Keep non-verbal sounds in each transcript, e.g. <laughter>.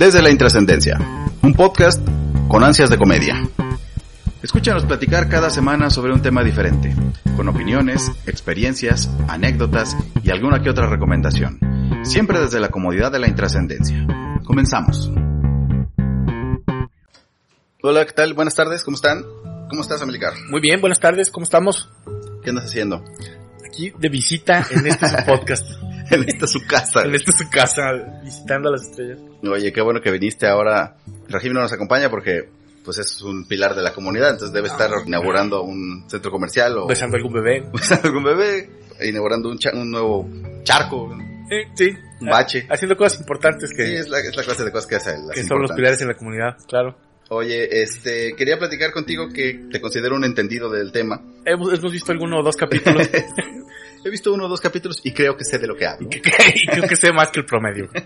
Desde la Intrascendencia, un podcast con ansias de comedia. Escúchanos platicar cada semana sobre un tema diferente, con opiniones, experiencias, anécdotas y alguna que otra recomendación. Siempre desde la comodidad de la intrascendencia. Comenzamos. Hola, ¿qué tal? Buenas tardes, ¿cómo están? ¿Cómo estás, Amilcar? Muy bien, buenas tardes, ¿cómo estamos? ¿Qué andas haciendo? Aquí de visita en este podcast. <laughs> <laughs> en esta su casa. en esta su casa, visitando a las estrellas. Oye, qué bueno que viniste ahora. Rajim no nos acompaña porque pues es un pilar de la comunidad, entonces debe estar inaugurando un centro comercial o Besando algún bebé. <laughs> besando algún bebé, inaugurando un, cha- un nuevo charco, Eh, sí. un bache. Haciendo cosas importantes que, Sí, es la, es la clase de cosas que hace. que son los pilares en la comunidad, claro. Oye, este, quería platicar contigo que te considero un entendido del tema. Hemos, hemos visto alguno o dos capítulos <laughs> He visto uno o dos capítulos y creo que sé de lo que hablo. <laughs> y creo que sé más que el promedio. <laughs>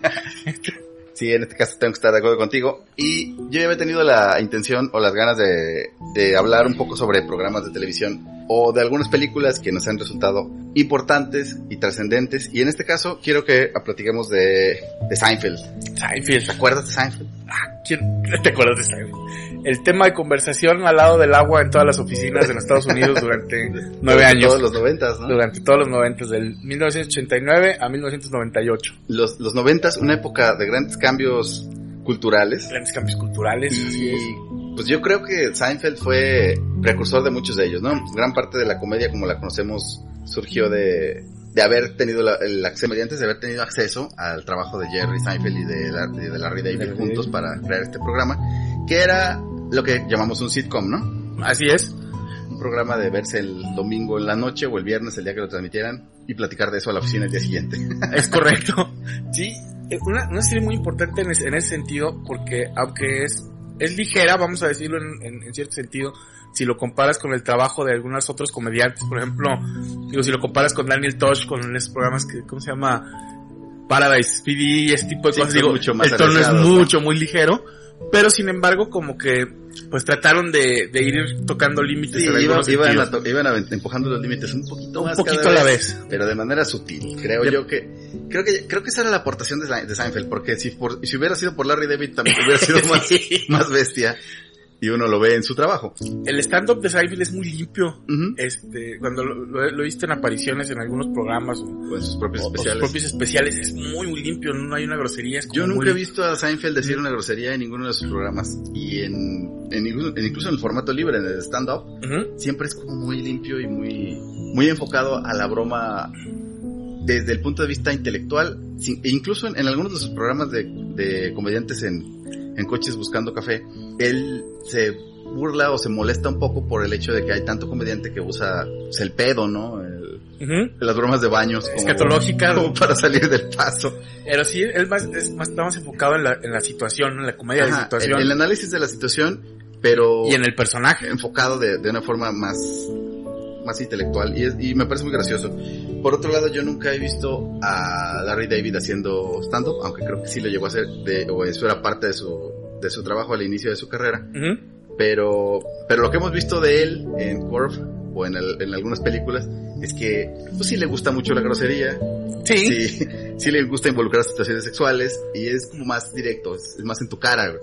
Sí, en este caso tengo que estar de acuerdo contigo. Y yo ya había tenido la intención o las ganas de, de hablar un poco sobre programas de televisión o de algunas películas que nos han resultado importantes y trascendentes. Y en este caso quiero que platiquemos de, de Seinfeld. Seinfeld. ¿Te acuerdas de Seinfeld? Ah, ¿quién- ¿Te acuerdas de Seinfeld? El tema de conversación al lado del agua en todas las oficinas en Estados Unidos durante <laughs> nueve años. Todos los noventas, ¿no? Durante todos los noventas, del 1989 a 1998. Los, los noventas, una época de grandes cambios culturales. Grandes cambios culturales, así es. Y pues yo creo que Seinfeld fue precursor de muchos de ellos, ¿no? Gran parte de la comedia como la conocemos surgió de, de haber tenido la- el acceso, mediante de haber tenido acceso al trabajo de Jerry Seinfeld y de, la- de Larry David juntos para crear este programa, que era lo que llamamos un sitcom, ¿no? Así es. Un programa de verse el domingo en la noche o el viernes, el día que lo transmitieran, y platicar de eso a la oficina el día siguiente. <laughs> Es correcto. Sí, eh, una, una serie muy importante en ese, en ese sentido, porque aunque es, es ligera, vamos a decirlo en, en- en cierto sentido, si lo comparas con el trabajo de algunos otros comediantes, por ejemplo, digo, si lo comparas con Daniel Tosh, con esos programas que, ¿cómo se llama? Paradise PD y ese tipo de Sí, cosas, digo, mucho más el tono es mucho, muy ligero, pero sin embargo, como que, pues trataron de, de ir tocando límites Sí, iban, a to- iban a- empujando los límites un poquito un más poquito cada a la vez. pero de manera sutil. Creo yo que creo que creo que esa era la aportación de, de Seinfeld, porque si por, si hubiera sido por Larry David también hubiera sido <laughs> más bestia y uno lo ve en su trabajo. El stand-up de Seinfeld es muy limpio. Este cuando lo, visto en apariciones en algunos programas o, Con sus propios o- o sus especiales. propios especiales es muy muy limpio no hay una grosería es como Yo nunca muy- he visto a Seinfeld decir una grosería en ninguno de sus programas y en, en en- incluso en el formato libre en el stand-up siempre es como muy limpio y muy muy enfocado a la broma desde el punto de vista intelectual sin- e incluso en, en algunos de sus programas de, de comediantes en, en coches buscando café él se burla o se molesta un poco por el hecho de que hay tanto comediante que usa pues, el pedo no El- las bromas de baños como, Escatológica. como para salir del paso. Pero sí es más es más está más enfocado en la, en la situación en la comedia de Ajá, situación. el, el análisis de la situación pero y en el personaje. enfocado de, de una forma más, más intelectual y, es- y me parece muy gracioso. Por otro lado, yo nunca he visto a Larry David haciendo stand-up, aunque creo que sí lo llegó a hacer, de, o eso era parte de su, de su trabajo al inicio de su carrera. Pero, pero lo que hemos visto de él en Curve o en, el- en algunas películas es que pues sí le gusta mucho la grosería, sí, sí, <laughs> sí le gusta involucrar situaciones sexuales y es como más directo, es, es más en tu cara. güey.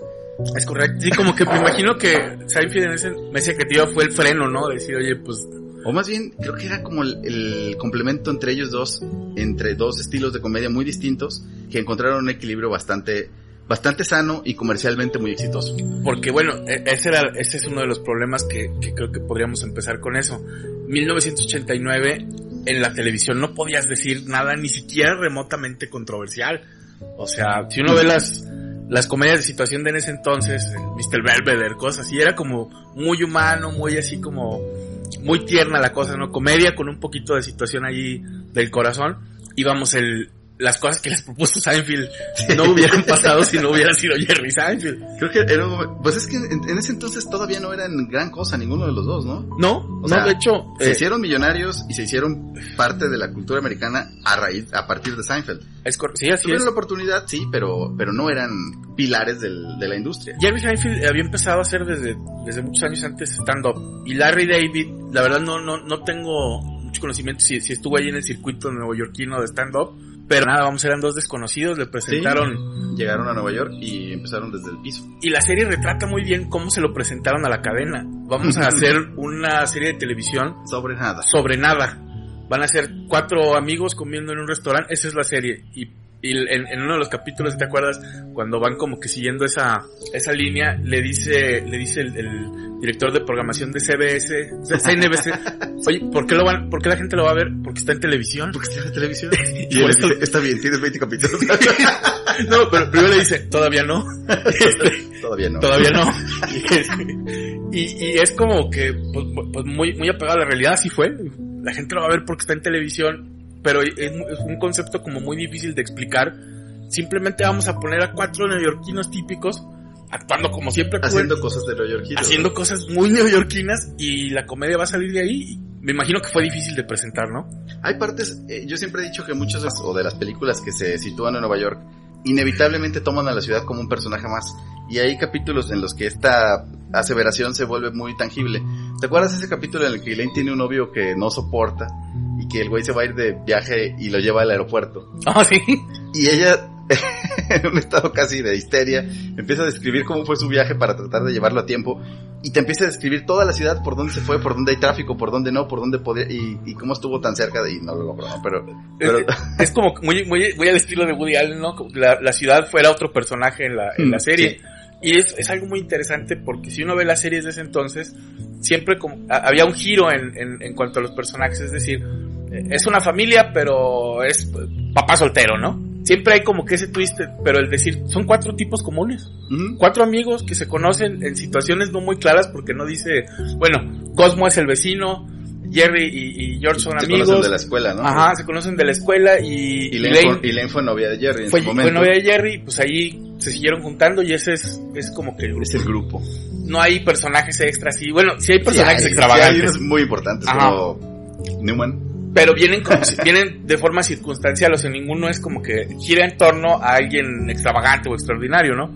es correcto sí como que me imagino que Seinfeld en ese mesa creativa fue el freno no de decir oye pues O más bien, creo que era como el, complemento entre ellos dos, entre dos estilos de comedia muy distintos, que encontraron un equilibrio bastante, bastante sano y comercialmente muy exitoso. Porque bueno, e- ese era, ese es uno de los problemas que, que creo que podríamos empezar con eso. 1989 en la televisión no podías decir nada ni siquiera remotamente controversial. O sea, si uno ve las, las comedias de situación de en ese entonces, Mr. Belvedere, cosas así, era como muy humano, muy así como, muy tierna la cosa, ¿no? Comedia con un poquito de situación ahí del corazón. Y vamos, el, las cosas que les propuso Seinfeld no hubieran pasado si no hubiera sido Jerry Seinfeld. Creo que era, pues es que en, en ese entonces todavía no eran gran cosa ninguno de los dos, ¿no? No, O no, sea, de hecho, Se eh, hicieron millonarios y se hicieron parte de la cultura americana a raíz, a partir de Seinfeld. es sí, así Tuvieron es. la oportunidad, sí, pero, pero no eran pilares del- de la industria. Jerry Seinfeld había empezado a hacer desde, desde muchos años antes stand-up. Y Larry David, la verdad no, no, no tengo mucho conocimiento si, si estuvo ahí en el circuito neoyorquino de stand-up. Pero nada, vamos, eran dos desconocidos, le presentaron... Llegaron a Nueva York y empezaron desde el piso. Y la serie retrata muy bien cómo se lo presentaron a la cadena. Vamos a <laughs> hacer una serie de televisión Sobre nada. sobre nada. Van a ser cuatro amigos comiendo en un restaurante, esa es la serie. Y, y en, en uno de los capítulos, ¿te acuerdas? Cuando van como que siguiendo esa, esa línea, le dice, le dice el, el director de programación de CBS, CNBC, <laughs> oye, ¿por qué lo van, por qué la gente lo va a ver? Porque está en televisión. Porque está en televisión. <laughs> Y él dice, está bien, tienes 20 capítulos. <laughs> No, pero primero le dice, todavía no. Todavía no. Todavía no. Y, y es como que, pues, pues, muy, muy apegado a la realidad, así fue. La gente lo va a ver porque está en televisión, pero es, es un concepto como muy difícil de explicar. Simplemente vamos a poner a cuatro neoyorquinos típicos actuando como siempre Haciendo cosas de neoyorquino. haciendo cosas muy neoyorquinas y la comedia va a salir de ahí. Me imagino que fue difícil de presentar, ¿no? Hay partes, eh, yo siempre he dicho que muchas de, o de las películas que se sitúan en Nueva York, inevitablemente toman a la ciudad como un personaje más. Y hay capítulos en los que esta aseveración se vuelve muy tangible. ¿Te acuerdas ese capítulo en el que Elaine tiene un novio que no soporta que el güey se va a ir de viaje y lo lleva al aeropuerto? Ah, sí. Y ella, <laughs> en un estado casi de histeria, empieza a describir cómo fue su viaje para tratar de llevarlo a tiempo. Y te empieza a describir toda la ciudad, por dónde se fue, por dónde hay tráfico, por dónde no, por dónde podía, y, y cómo estuvo tan cerca de, y no lo logró, ¿no? pero, pero, Es, es como muy, muy, muy al estilo de Woody Allen, ¿no? La, la ciudad fuera otro personaje en la, en la Mm, serie. sí. Y es, es algo muy interesante porque si uno ve las series de ese entonces, siempre como, a- había un giro en, en, en cuanto a los personajes, es decir, es una familia, pero es eh, papá soltero, ¿no? Siempre hay como que ese twist, pero el decir, son cuatro tipos comunes, cuatro amigos que se conocen en situaciones no muy claras porque no dice, bueno, Cosmo es el vecino, Jerry y, y George son se amigos. conocen de la escuela, ¿no? Ajá, se conocen de la escuela y, Y y Elaine, Lane fue, fue novia de Jerry en fue, su fue momento. novia de Jerry, pues ahí se siguieron juntando y ese es, es como que el grupo. Es el grupo. No hay personajes extras y bueno, sí hay personajes Sí, hay- extravagantes, sí hay unos muy importantes Ajá. como Newman. Pero vienen como si- vienen de forma circunstancial, o sea, ninguno es como que gira en torno a alguien extravagante o extraordinario, ¿no?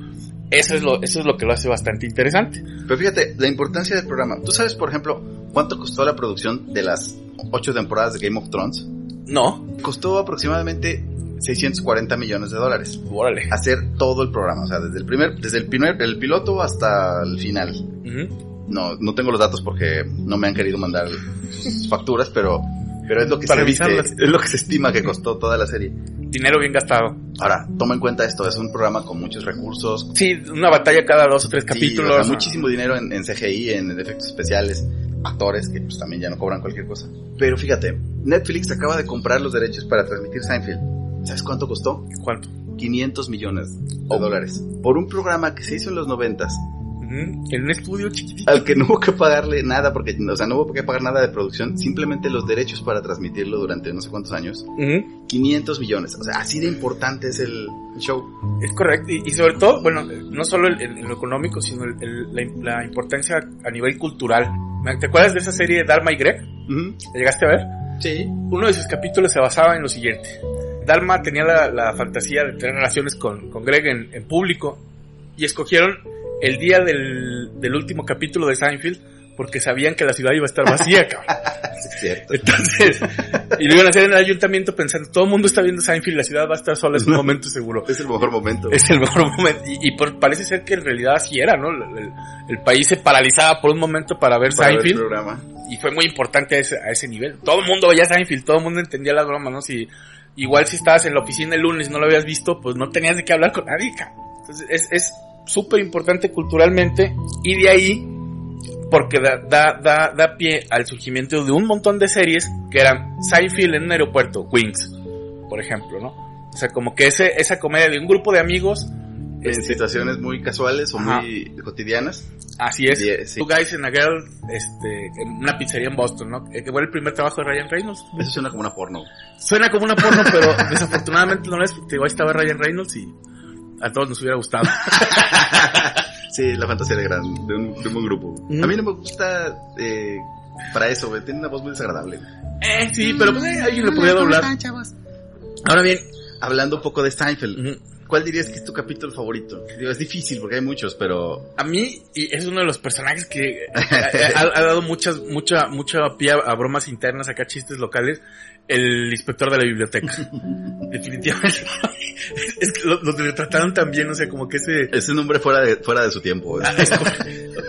Eso es lo, eso es lo que lo hace bastante interesante. Pero fíjate, la importancia del programa. ¿Tú sabes, por ejemplo, cuánto costó la producción de las ocho temporadas de Game of Thrones? No, Costó aproximadamente 640 millones de dólares. órale. Hacer todo el programa, o sea, desde el primer, desde el primer, el piloto hasta el final. Ujú. No, no tengo los datos porque no me han querido mandar sus facturas, pero, pero es lo que Para se es lo que se estima que costó toda la serie. Dinero bien gastado. Ahora, toma en cuenta esto, es un programa con muchos recursos, Sí, una batalla cada dos o tres Sí, capítulos. o sea, muchísimo dinero en, en CGI, en efectos especiales, actores que pues también ya no cobran cualquier cosa. Pero fíjate, Netflix acaba de comprar los derechos para transmitir Seinfeld. ¿Sabes cuánto costó? ¿Cuánto? 500 millones de Oh. dólares. Por un programa que se hizo en los noventas, Ujú. En un estudio chiquitito. al que no hubo que pagarle nada, porque, o sea, no hubo que pagar nada de producción, simplemente los derechos para transmitirlo durante no sé cuántos años. Ujú. 500 millones. O sea, así de importante es el show. Es correcto, y, y sobre todo, bueno, no solo el- el- en lo económico, sino el- el- la, la importancia a nivel cultural. ¿Te acuerdas de esa serie Dharma y Greg? Ujú. ¿La llegaste a ver? Sí. Uno de sus capítulos se basaba en lo siguiente. Dharma tenía la, la fantasía de tener relaciones con, con Greg en, en público y escogieron el día del, del último capítulo de Seinfeld porque sabían que la ciudad iba a estar vacía, <laughs> cabrón. Sí, es cierto. Entonces, y lo iban a hacer en el ayuntamiento pensando, todo el mundo está viendo Seinfeld, la ciudad va a estar sola, es un momento seguro. Es el mejor momento. Es el mejor momento. Y, y por- parece ser que en realidad así era, ¿no? El, el- país se paralizaba por un momento para ver para ver el Seinfeld. programa. Y fue muy importante a ese, a ese nivel. Todo el mundo veía Seinfeld, todo el mundo entendía la broma, ¿no? Si, igual si estabas en la oficina el lunes y no lo habías visto, pues no tenías de qué hablar con nadie, cabrón. Entonces es, es súper importante culturalmente y de ahí porque da, da, da, da pie al surgimiento de un montón de series que eran Seinfeld en un aeropuerto, Wings, por ejemplo, ¿no? O sea, como que ese, esa comedia de un grupo de amigos, En este, situaciones muy casuales o Ajá. muy cotidianas. así es, Die- sí. Two Guys and a Girl, este, en una pizzería en Boston, ¿no? Que fue el primer trabajo de Ryan Reynolds. Eso suena como una porno. Suena como una porno, pero <laughs> desafortunadamente no es, porque igual estaba Ryan Reynolds y a todos nos hubiera gustado. <laughs> Sí, la fantasía de, gran, de, un, de un buen grupo. Mm. A mí no me gusta eh, para eso, güey. Tiene una voz muy desagradable. Eh, sí, pero pues eh, alguien lo podría doblar. Ahora bien, Hablando un poco de Steinfeld, ujú, ¿cuál dirías que es tu capítulo favorito? Digo, es difícil porque hay muchos, pero... A mí, y es uno de los personajes que <laughs> ha, ha dado muchas, mucha, mucha pie a, bromas internas, acá chistes locales, el inspector de la biblioteca. <laughs> Definitivamente. es que lo, lo trataron también, o sea, como que ese... Es un hombre fuera de, fuera de su tiempo. Ah,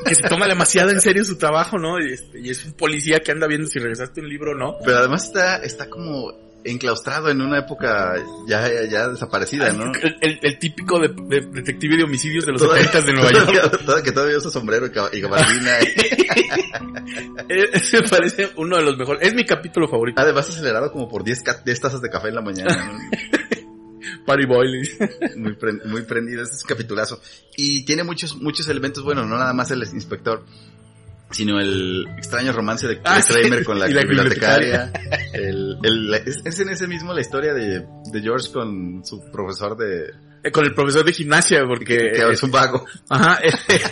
que se toma demasiado en serio su trabajo, ¿no? Y, este, y es un policía que anda viendo si regresaste un libro o no. Pero además está, está como enclaustrado en una época ya, ya, desaparecida, ¿no? El, típico de, detective de homicidios de los 70 de Nueva York. que todavía usa sombrero y gabardina. <laughs> Me parece uno de los mejores. Es mi capítulo favorito. Además acelerado como por 10, 10 tazas de café en la mañana. <laughs> Party Boiling. muy, muy prendido, este es un capitulazo. Y tiene muchos, muchos elementos buenos, no nada más el inspector sino el extraño romance de, ah, Kramer con la, bibliotecaria. el, el, es, en ese mismo la historia de, de George con su profesor de... Eh, con el profesor de gimnasia, porque... Que, es un vago. Ajá.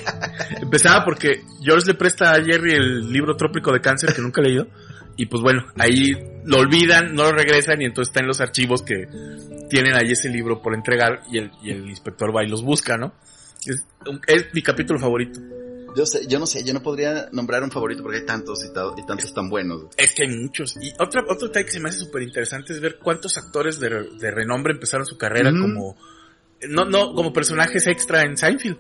<laughs> empezaba porque George le presta a Jerry el libro Trópico de Cáncer que nunca ha leído. Y pues bueno, ahí lo olvidan, no lo regresan y entonces está en los archivos que tienen ahí ese libro por entregar y el, y el inspector va y los busca, ¿no? Es, es mi capítulo favorito. Yo sé, yo no sé, yo no podría nombrar un favorito porque hay tantos y, tantos tan buenos. Es que hay muchos. Y otra, otro detalle que se me hace súper interesante es ver cuántos actores de, renombre empezaron su carrera como, no, no, como personajes extra en Seinfeld.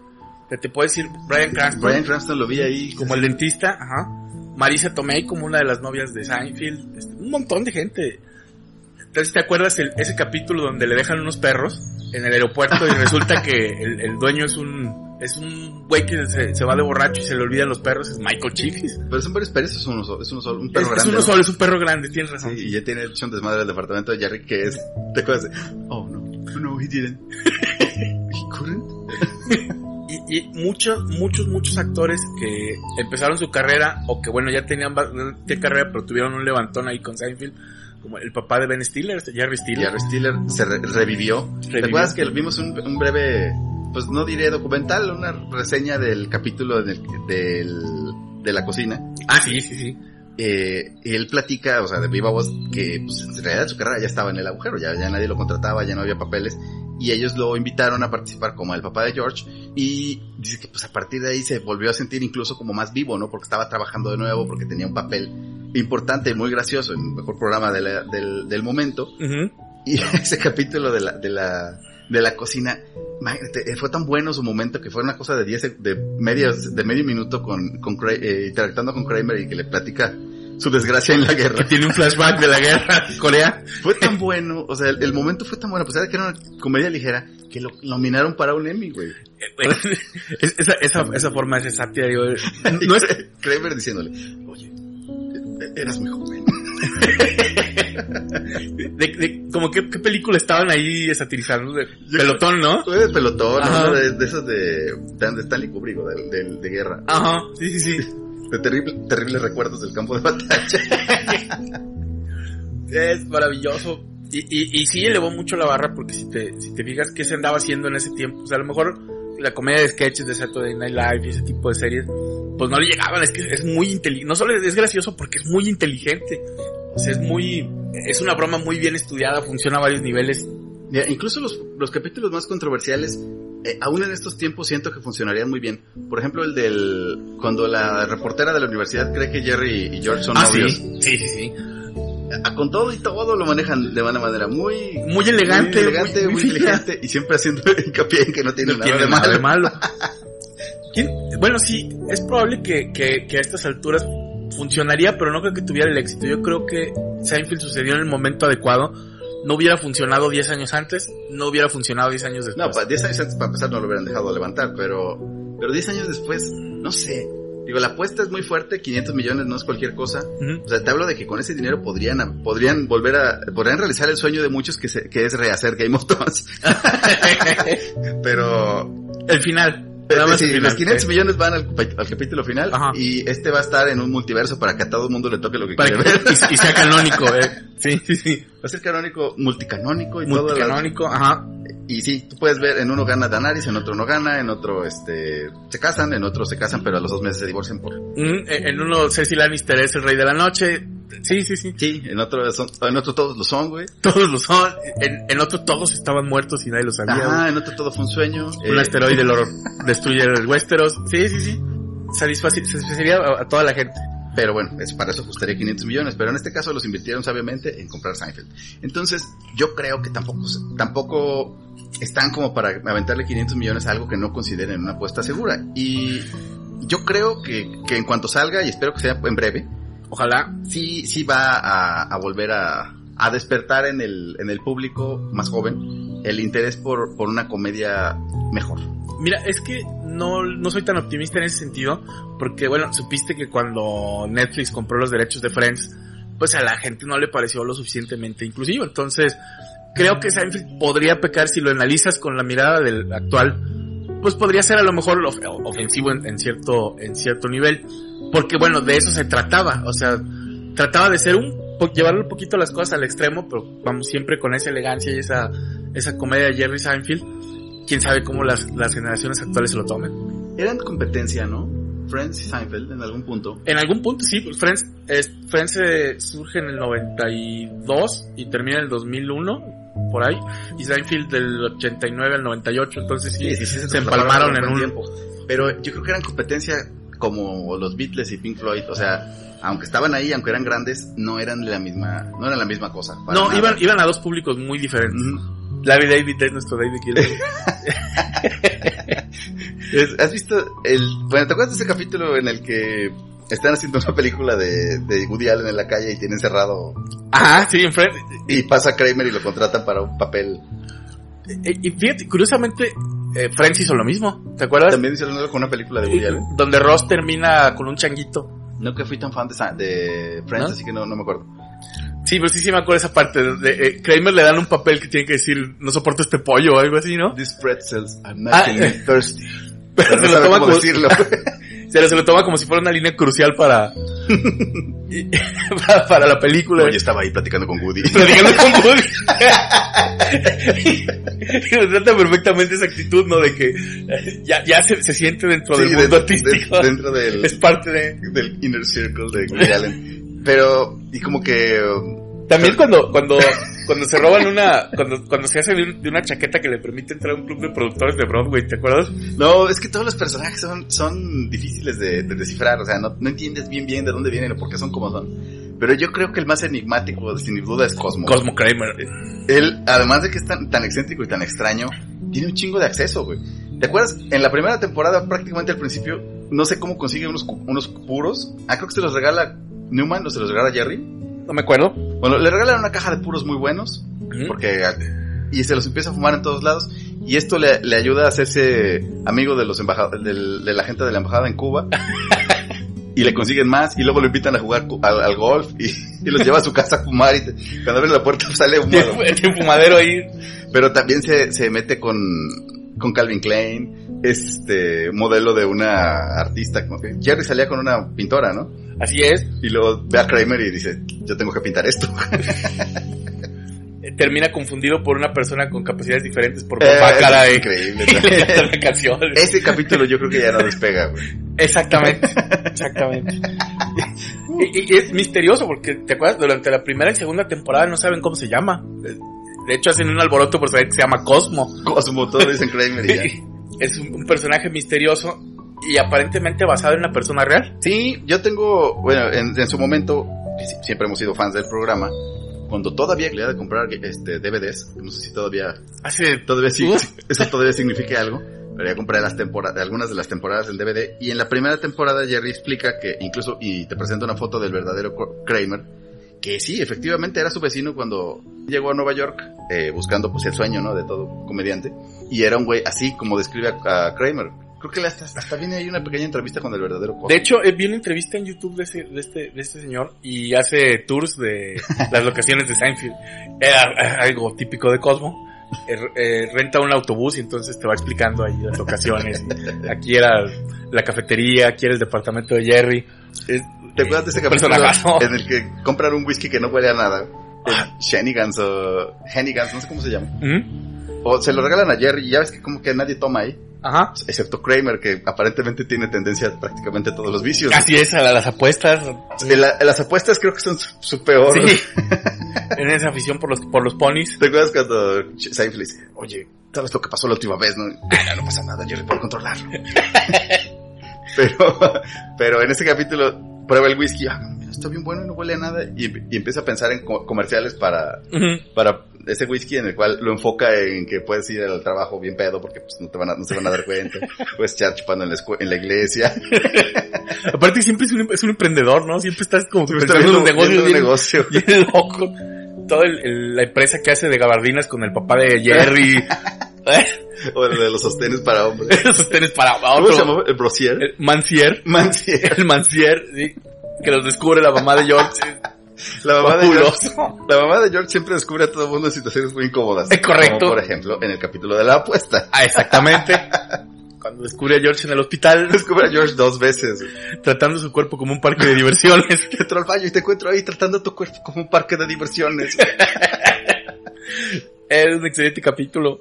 Que te puedo decir Brian Cranston. Brian Cranston lo vi ahí. Como el dentista, ajá. Marisa Tomei como una de las novias de Seinfeld. Este, un montón de gente. Entonces, ¿te acuerdas el, ese capítulo donde le dejan unos perros en el aeropuerto y resulta que el dueño es un es un güey que se, va de borracho y se le olvidan los perros, es Michael Chikis. Pero son varios perros, es uno solo, es uno solo, un perro grande. Es uno solo, es un perro grande, tienes razón. y ya tiene hecho un desmadre del departamento de Jerry que es, te acuerdas oh no, no, he didn't. he couldn't. <laughs> y, y muchos, muchos, muchos actores que empezaron su carrera o que bueno, ya tenían qué carrera pero tuvieron un levantón ahí con Seinfeld como el papá de Ben Stiller, Jerry Stiller. Jerry Stiller se revivió. ¿Te acuerdas que vimos un, un breve pues no diré documental, una reseña del capítulo del, de la cocina. Ah, sí, sí, sí. Eh, él platica, o sea, de viva voz, que pues, en realidad su carrera ya estaba en el agujero, ya, ya nadie lo contrataba, ya no había papeles, y ellos lo invitaron a participar como el papá de George, y dice que pues a partir de ahí se volvió a sentir incluso como más vivo, ¿no? Porque estaba trabajando de nuevo, porque tenía un papel importante y muy gracioso, el mejor programa del, del momento, y <laughs> ese capítulo de la, de la, de la cocina, eh, fue tan bueno su momento que fue una cosa de 10, de medios, de medio minuto con, con eh, interactuando con Kramer y que le platica su desgracia en la guerra. Que tiene un flashback de la guerra <laughs> Corea. Fue tan <laughs> bueno, o sea, el, momento fue tan bueno, pues era que era una comedia ligera, que lo nominaron para un Emmy, güey. <laughs> esa, esa, esa forma de sátira, digo, no es... Kramer diciéndole, oye, eras muy joven. De, como que, qué película estaban ahí satirizando de pelotón, ¿no? De pelotón, ¿no? De, de, esas de, de Stanley Kubrick, de, de, de, guerra. Ajá, sí, sí, sí. <laughs> De terrible, terribles recuerdos del campo de batalla. <laughs> es maravilloso. Y, y, y sí elevó mucho la barra porque si te, si te fijas qué se andaba haciendo en ese tiempo, o sea, a lo mejor la comedia de sketches de Saturday Night Live y ese tipo de series, pues no le llegaban, es que es muy inteligente, no solo es gracioso porque es muy inteligente, o sea, es muy, es una broma muy bien estudiada, funciona a varios niveles. incluso los, los capítulos más controversiales, eh, aún en estos tiempos siento que funcionarían muy bien. Por ejemplo, el del, cuando la reportera de la universidad cree que Jerry y George son ah, novios. Sí, sí, sí. sí. con todo y todo lo manejan de una manera muy muy elegante, muy, elegante, muy, inteligente y siempre haciendo <laughs> hincapié en que no tiene, nada, de nada, de malo. <laughs> Bueno, sí, es probable que, que, que a estas alturas funcionaría, pero no creo que tuviera el éxito. Yo creo que Seinfeld sucedió en el momento adecuado. No hubiera funcionado 10 años antes, no hubiera funcionado 10 años después. No, 10 años antes para empezar no lo hubieran dejado levantar, pero, pero 10 años después, no sé. Digo, la apuesta es muy fuerte, 500 millones no es cualquier cosa. O sea, te hablo de que con ese dinero podrían, podrían volver a, podrían realizar el sueño de muchos que, se, que es rehacer Game of Thrones. <laughs> <laughs> pero... El final. Pero los 500 millones van al, capítulo final y este va a estar en un multiverso para que a todo el mundo le toque lo que quiere ver. Y, sea canónico, eh. <laughs> Sí, sí, sí. Va a ser canónico, multicanónico y todo. Multicanónico, ajá. Y sí, tú puedes ver, en uno gana Danaris, en otro no gana, en otro este se casan, en otro se casan, pero a los dos meses se divorcian por... en uno Cecil Lannister es el rey de la noche, Sí, sí, sí. Sí, en otro, son, en otro todos lo son, güey. Todos lo son. En, en otro todos estaban muertos y nadie lo sabía. Ah, en otro todo fue un sueño. Un Eh, asteroide lo destruye el Westeros. Sí, sí, sí. Satisfacería a, a toda la gente. Pero bueno, es, para eso ajustaría 500 millones, pero en este caso los invirtieron sabiamente en comprar Seinfeld. Entonces, yo creo que tampoco, tampoco están como para aventarle 500 millones a algo que no consideren una apuesta segura. Y yo creo que, que en cuanto salga, y espero que sea en breve, Ojalá. sí, sí va a volver a, a despertar en el, en el público más joven el interés por, por una comedia mejor. Mira, es que no, no soy tan optimista en ese sentido, porque bueno, supiste que cuando Netflix compró los derechos de Friends, pues a la gente no le pareció lo suficientemente inclusivo. Entonces, creo que Seinfeld podría pecar si lo analizas con la mirada del actual, pues podría ser a lo mejor of- ofensivo en, en cierto, en cierto nivel. Porque bueno, de eso se trataba, o sea, trataba de ser un, po- llevar un poquito las cosas al extremo, pero vamos siempre con esa elegancia y esa, esa comedia de Jerry Seinfeld. Quién sabe cómo las, las generaciones actuales se lo tomen. Eran competencia, ¿no? Friends y Seinfeld en algún punto. En algún punto sí, pues, Friends, es- Friends eh, surge en el 92 y termina en el 2001, por ahí, y Seinfeld del 89 al 98, entonces sí, se empalmaron en un... tiempo. Pero yo creo que eran competencia como los Beatles y Pink Floyd, o sea, aunque estaban ahí, aunque eran grandes, no eran la misma, no eran la misma cosa. No, nada. iban, iban a dos públicos muy diferentes. Ujú. Larry David es nuestro David. <laughs> Es- ¿Has visto el, bueno, ¿te acuerdas de ese capítulo en el que están haciendo una película de, de Woody Allen en la calle y tienen cerrado Ajá, sí, en Friends. y pasa Kramer y lo contratan para un papel? Y, y fíjate, curiosamente, eh, Friends hizo lo mismo, ¿te acuerdas? También hicieron algo con una película de Woody Allen. Donde Ross termina con un changuito. No que fui tan fan de, Friends, ¿No? así que no, no me acuerdo. Sí, pero sí, sí me acuerdo esa parte. De, eh, Kramer le dan un papel que tiene que decir, no soporto este pollo o algo así, ¿no? These pretzels are Ah, making me eh. thirsty. <laughs> Pero Pero se no lo toma como, decirlo. <laughs> se, lo, se lo toma como si fuera una línea crucial para, <laughs> para, para la película. No, yo estaba ahí platicando con Woody. Platicando con <laughs> Woody. <laughs> y retrata perfectamente esa actitud, ¿no? De que eh, ya, ya se, se siente dentro del mundo de- artístico. de- dentro del, es parte de... del inner circle de Woody Allen. Pero, y como que, También cuando, cuando, cuando se roban una, cuando, cuando se hace de, un- de una chaqueta que le permite entrar a un club de productores de Broadway, ¿te acuerdas? no, es que todos los personajes son, son difíciles de, de descifrar, o sea, no, no entiendes bien bien de dónde vienen o por qué son como son. Pero yo creo que el más enigmático, sin duda, es Cosmo. Cosmo Kramer. Él, además de que es tan, tan excéntrico y tan extraño, tiene un chingo de acceso, güey. ¿Te acuerdas? En la primera temporada, prácticamente al principio, no sé cómo consigue unos, unos puros. Ah, creo que se los regala Newman o se los regala Jerry. No me acuerdo. Bueno, le regalan una caja de puros muy buenos, porque, y se los empieza a fumar en todos lados. Y esto le, le ayuda a hacerse amigo de los embajadores, de la gente de la embajada en Cuba. <laughs> y le consiguen más, y luego lo invitan a jugar al, al golf, y, y los lleva a su casa a fumar, y te- cuando abre la puerta sale un Tiene fumadero ahí. pero también se, se mete con, con Calvin Klein, este modelo de una artista. Jerry salía con una pintora, ¿no? Así es. Y luego ve a Kramer y dice, yo tengo que pintar esto. Eh, <laughs> Termina confundido por una persona con capacidades diferentes por Eh, papá cara es de increíble. <laughs> de canciones. Ese capítulo yo creo que ya no despega, güey. Exactamente, <laughs> exactamente. y, y- y es misterioso porque, ¿te acuerdas? Durante la primera y segunda temporada no saben cómo se llama. De hecho hacen un alboroto por saber que se llama Cosmo. Cosmo, todos dicen Kramer y ya. es un personaje misterioso y aparentemente basado en una persona real. Sí, yo tengo, bueno, en, en su momento, siempre hemos sido fans del programa, cuando todavía le de comprar este DVDs, no sé si todavía Hace todavía sí, <laughs> eso todavía significa algo. Pero ya compré las temporadas, algunas de las temporadas del DVD y en la primera temporada Jerry explica que incluso y te presenta una foto del verdadero Kramer que sí, efectivamente era su vecino cuando llegó a Nueva York eh, buscando pues el sueño, ¿no? De todo comediante y era un güey así como describe a, a Kramer. Creo que hasta, hasta viene ahí una pequeña entrevista con el verdadero Cosmo. De hecho, eh, vi una entrevista en YouTube de, ese, de, este, de este señor y hace tours de <laughs> las locaciones de Seinfeld. Era eh, algo típico de Cosmo. Eh, eh, renta un autobús y entonces te va explicando ahí las locaciones. <laughs> Aquí era la cafetería, aquí era el departamento de Jerry. Es- ¿Te acuerdas de ese un capítulo en el que compran un whisky que no huele a nada? Ah. Shenigans o Hennigans, no sé cómo se llama. ¿Mm? O se lo regalan a Jerry y ya ves que como que nadie toma ahí. Ajá. Excepto Kramer, que aparentemente tiene tendencia a prácticamente todos los vicios. Así es, a las apuestas. La- las apuestas creo que son su, su peor. Sí. <laughs> en esa afición por los, por los ponis. ¿Te acuerdas cuando Seinfeld dice, oye, ¿sabes lo que pasó la última vez? No, "Ah, no pasa nada, Jerry puedo controlarlo. <laughs> pero, pero en ese capítulo prueba el whisky, ah, mira, está bien bueno y no huele a nada, y, y empieza a pensar en co- comerciales para, Ujú. para ese whisky en el cual lo enfoca en que puedes ir al trabajo bien pedo porque pues, no, te van a, no se van a dar cuenta, <laughs> puedes echar chupando en la, en la iglesia, <laughs> Aparte siempre es un, es un emprendedor, ¿no? Siempre estás como Siempre está en un viendo- negocio viendo un negocio. <laughs> bien loco. Toda el- el- la empresa que hace de gabardinas con el papá de Jerry. o el de los sostenes para hombres. Esos sostenes para ¿Cómo se llamaba? ¿El brosier? El Mancier. Mancier. El Mancier, sí, que los descubre la mamá de George. La mamá, de George, la mamá de George siempre descubre a todo el mundo en situaciones muy incómodas. Es correcto. Como por ejemplo, en el capítulo de la apuesta. Ah, exactamente. <laughs> Cuando descubre a George en el hospital, <laughs> Descubre a George dos veces. tratando su cuerpo como un parque de diversiones. <laughs> Entro al baño y te encuentro ahí tratando tu cuerpo como un parque de diversiones. Es un excelente capítulo.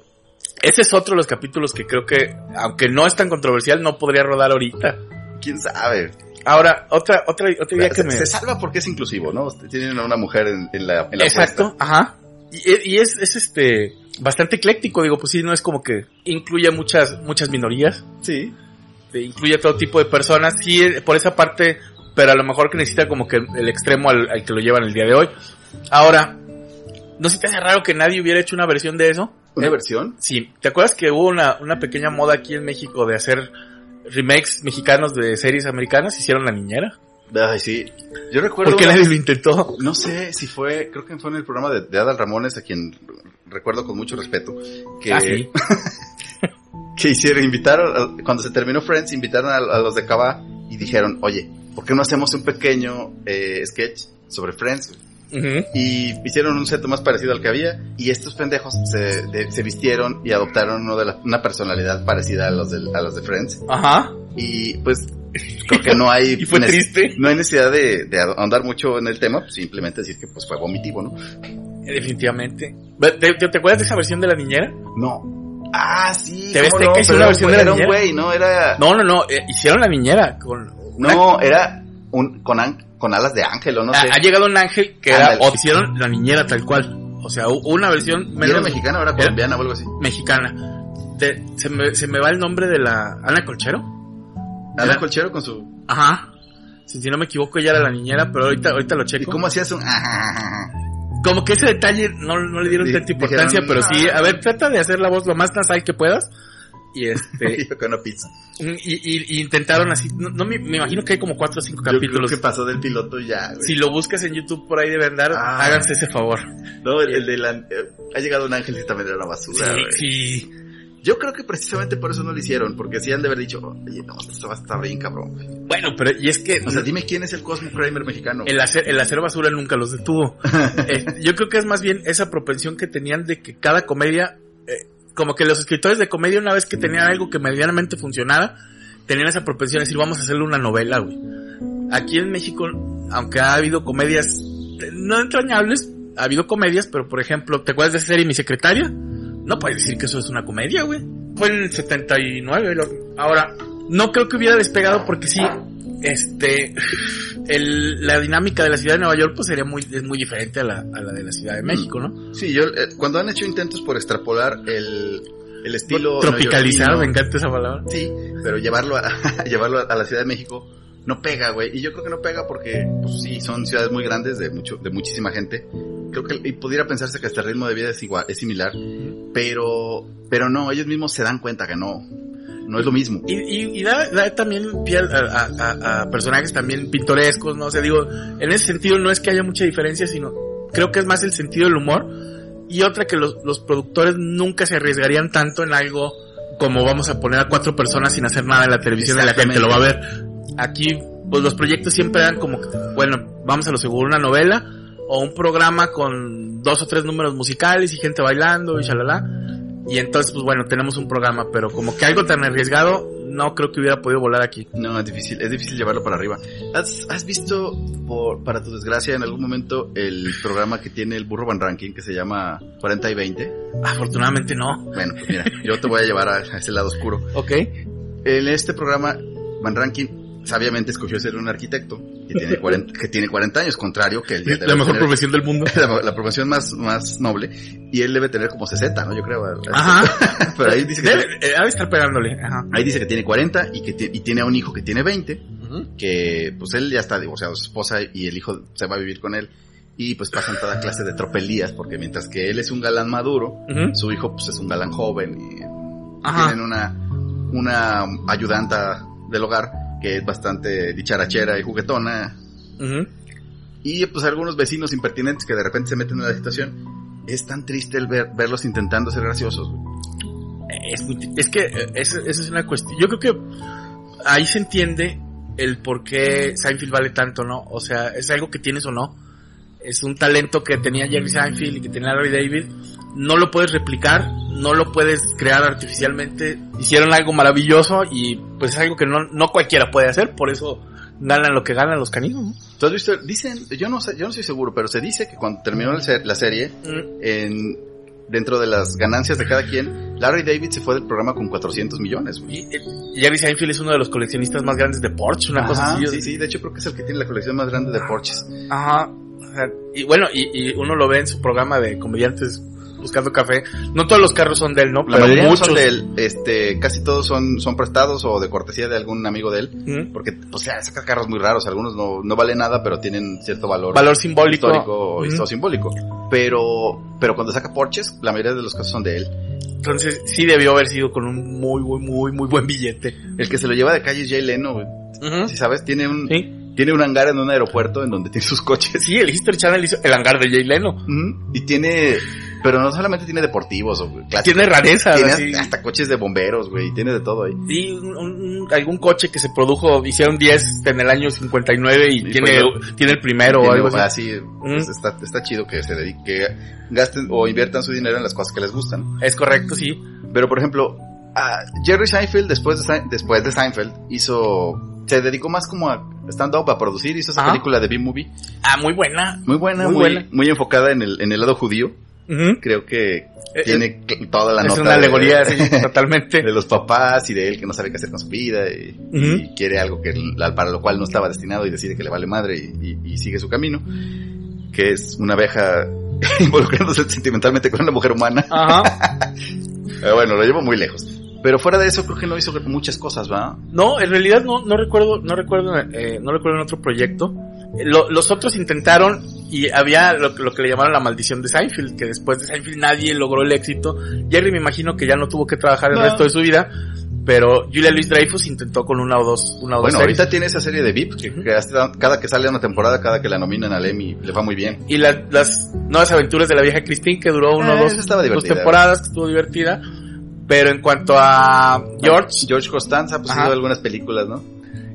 Ese es otro de los capítulos que creo que, aunque no es tan controversial, no podría rodar ahorita. ¿Quién sabe? Ahora, otra, otra, otra idea que Se, me... se salva porque es inclusivo, ¿no? Tienen a una mujer en, en la, en la Exacto, ajá. Y, y es, es este, bastante ecléctico, digo, pues sí, no es como que incluye muchas, muchas minorías. Sí. incluye todo tipo de personas, sí, eh, por esa parte, pero a lo mejor que necesita como que el extremo al, al que lo llevan el día de hoy. Ahora, ¿no se te hace raro que nadie hubiera hecho una versión de eso? ¿Una versión? Sí, ¿te acuerdas que hubo una, una pequeña moda aquí en México de hacer remakes mexicanos de series americanas? Hicieron La Niñera. Ay, sí. Yo recuerdo... ¿Por qué nadie lo intentó? No sé si fue, creo que fue en el programa de, de Adal Ramones, a quien recuerdo con mucho respeto, que, Ah, sí. <laughs> que hicieron, invitaron, cuando se terminó Friends, invitaron a, a los de Cava y dijeron, oye, ¿por qué no hacemos un pequeño eh, sketch sobre Friends? Y hicieron un set más parecido al que había y estos pendejos se, de- se vistieron y adoptaron uno de la- una personalidad parecida a los, de, a los de Friends Ajá. y pues creo que no hay <laughs> Y fue triste. no hay necesidad de, de ahondar mucho en el tema, simplemente decir que pues fue vomitivo, ¿no? Definitivamente. ¿Te, te, te acuerdas de esa versión de La Niñera? No. Ah, sí. ¿cómo Azteca no? hizo Pero una versión de la niñera. güey, no era... No, no, no, eh, hicieron La Niñera con... una- No, era un, con, an- con alas de ángel o no ha, sé. ha llegado un ángel que Ándale. hicieron la niñera tal cual. O sea, una versión ¿Y menos era mexicana o era colombiana o algo así? mexicana. De- se, me, se me va el nombre de la Ana Colchero. Ana Era- Colchero con su... Ajá. Si, si no me equivoco, ella era la niñera, pero ahorita, ahorita lo checo. ¿Y cómo hacías un... Como que ese detalle no, no le dieron Di- tanta importancia, dijeron, pero sí, "Ah". a ver, trata de hacer la voz lo más nasal que puedas. Y este, <laughs> con una pizza. y, y- y intentaron así, no, no me, me imagino que hay como cuatro o cinco Yo creo capítulos. que pasó del piloto ya, güey. Si lo buscas en YouTube por ahí deben andar, Ah. háganse ese favor. No, el, el de la... eh, ha llegado un ángel y también era una basura, güey. Sí, sí. Yo creo que precisamente por eso no lo hicieron, porque sí han de haber dicho, oye, no, esto va a estar bien cabrón, güey. Bueno, pero y es que O sea, dime quién es el Cosmo Kramer mexicano. el hacer, el hacer basura nunca los detuvo. <laughs> Eh, yo creo que es más bien esa propensión que tenían de que cada comedia, eh, como que los escritores de comedia una vez que tenían algo que medianamente funcionara, tenían esa propensión de decir vamos a hacerle una novela, güey. Aquí en México, aunque ha habido comedias eh, no entrañables, ha habido comedias, pero por ejemplo, ¿te acuerdas de esa serie Mi Secretaria? No puedes decir que eso es una comedia, güey. Fue en el 79. lo- Ahora, no creo que hubiera despegado porque sí, este, el, la dinámica de la ciudad de Nueva York pues sería muy, es muy diferente a la, a la de la Ciudad de México, ¿no? Sí, yo, eh, cuando han hecho intentos por extrapolar el, el estilo... Tropicalizar, neoyorquino, me encanta esa palabra. Sí, pero llevarlo a, <laughs> llevarlo a la Ciudad de México no pega, güey. Y yo creo que no pega porque, pues sí, son ciudades muy grandes de mucho, de muchísima gente. Creo que y pudiera pensarse que hasta el ritmo de vida es igual, es similar, pero, pero no, ellos mismos se dan cuenta que no, no es lo mismo. Y, y, y da, da también pie a, a- a- a personajes también pintorescos, ¿no? O sea, digo, en ese sentido no es que haya mucha diferencia, sino creo que es más el sentido del humor. Y otra que los, los productores nunca se arriesgarían tanto en algo como vamos a poner a cuatro personas sin hacer nada en la televisión y la gente lo va a ver. Aquí, pues los proyectos siempre eran como, bueno, vamos a lo seguro una novela o un programa con dos o tres números musicales y gente bailando y shalala. Y entonces, pues bueno, tenemos un programa, pero como que algo tan arriesgado, no creo que hubiera podido volar aquí. No, es difícil, es difícil llevarlo para arriba. ¿Has, has visto, por, para tu desgracia, en algún momento el programa que tiene el burro Van Ranking que se llama 40 y 20? Afortunadamente no. Bueno, pues mira, yo te voy a llevar a, a ese lado oscuro. Ok. En este programa, Van Ranking sabiamente escogió ser un arquitecto que tiene 40, que tiene 40 años, contrario que él ya debe La mejor tener- profesión del mundo. <laughs> la, la profesión más, más noble, y él debe tener como 60, ¿no? Yo creo. Ajá. <laughs> Pero ahí dice que, Debe, eh, ha de estar pegándole. Ajá. ahí dice que tiene 40 y que y tiene a un hijo que tiene 20, que pues él ya está divorciado de su esposa y el hijo se va a vivir con él. Y pues pasan toda clase de tropelías, porque mientras que él es un galán maduro, su hijo pues es un galán joven y Ajá. tienen una, una ayudanta del hogar que es bastante dicharachera y juguetona. Y pues algunos vecinos impertinentes que de repente se meten en la situación. Es tan triste el ver, verlos intentando ser graciosos. Es, es que eh, esa esa es una cuestión. Yo creo que ahí se entiende el por qué Seinfeld vale tanto, ¿no? O sea, es algo que tienes o no. Es un talento que tenía Jerry Seinfeld y que tenía Larry David. No lo puedes replicar, no lo puedes crear artificialmente. Hicieron algo maravilloso y pues es algo que no, no cualquiera puede hacer, por eso ganan lo que ganan los caninos, ¿no? ¿Tú has visto? Dicen, yo no sé, yo no estoy seguro, pero se dice que cuando terminó la serie, Mm, en, dentro de las ganancias de cada quien, Larry David se fue del programa con 400 millones. Y, eh, Jerry Seinfeld es uno de los coleccionistas más grandes de Porsche, una cosa así. sí, sí, de hecho creo que es el que tiene la colección más grande de Porsches. Ajá. Y bueno, y, y uno lo ve en su programa de comediantes buscando café. No todos los carros son de él, ¿no? La mayoría no muchos. son de él, este, casi todos son, son prestados o de cortesía de algún amigo de él. Porque, o sea, saca carros muy raros, algunos no, no valen nada, pero tienen cierto valor, Valor simbólico. histórico Ujú. o simbólico. Pero, pero cuando saca Porsches, la mayoría de los casos son de él. Entonces sí debió haber sido con un muy, muy, muy, muy buen billete. El que se lo lleva de calle es Jay Leno, güey. Si sabes, tiene un, Sí. tiene un hangar en un aeropuerto en donde tiene sus coches. Sí, el History Channel hizo el hangar de Jay Leno. Y tiene, pero no solamente tiene deportivos o clásicos. Tiene rarezas. Tiene así. hasta, coches de bomberos, güey. Tiene de todo ahí. Sí, un- un- algún coche que se produjo, hicieron 10 en el año 59 y, Y tiene, tiene el primero o algo así. así, pues, está, está chido que se dedique, que gasten o inviertan su dinero en las cosas que les gustan. Es correcto, sí. Pero por ejemplo, Jerry Seinfeld después de, después de Seinfeld hizo, se dedicó más como a stand-up, a producir, hizo esa película de B-Movie. Ah, muy buena. Muy buena, Muy muy, buena. muy enfocada en el, en el lado judío. Creo que Eh, tiene cl- toda la es nota una de- alegoría, <laughs> sí, totalmente. de los papás y de él que no sabe qué hacer con su vida y, quiere algo que para lo cual no estaba destinado y decide que le vale madre y, y- y sigue su camino, que es una abeja <laughs> involucrándose sentimentalmente con una mujer humana. Ajá. <laughs> Eh, bueno, lo llevo muy lejos. Pero fuera de eso creo que no hizo muchas cosas, ¿va? No, en realidad no, no recuerdo, no recuerdo, eh, no recuerdo en otro proyecto. Eh, lo- los otros intentaron y había lo, lo que le llamaron la maldición de Seinfeld, que después de Seinfeld nadie logró el éxito. Jerry me imagino que ya no tuvo que trabajar el No. resto de su vida, pero Julia Louis Dreyfus intentó con una o dos, una o dos Bueno, series. ahorita tiene esa serie de VIP que, Ujú. que hasta- cada que sale una temporada, cada que la nominan al Emmy, le va muy bien. Y la- las nuevas aventuras de la vieja Christine, que duró una Eh, o dos, dos temporadas, que estuvo divertida. Pero en cuanto a George, George Costanza, pues Ajá. hizo algunas películas, ¿no?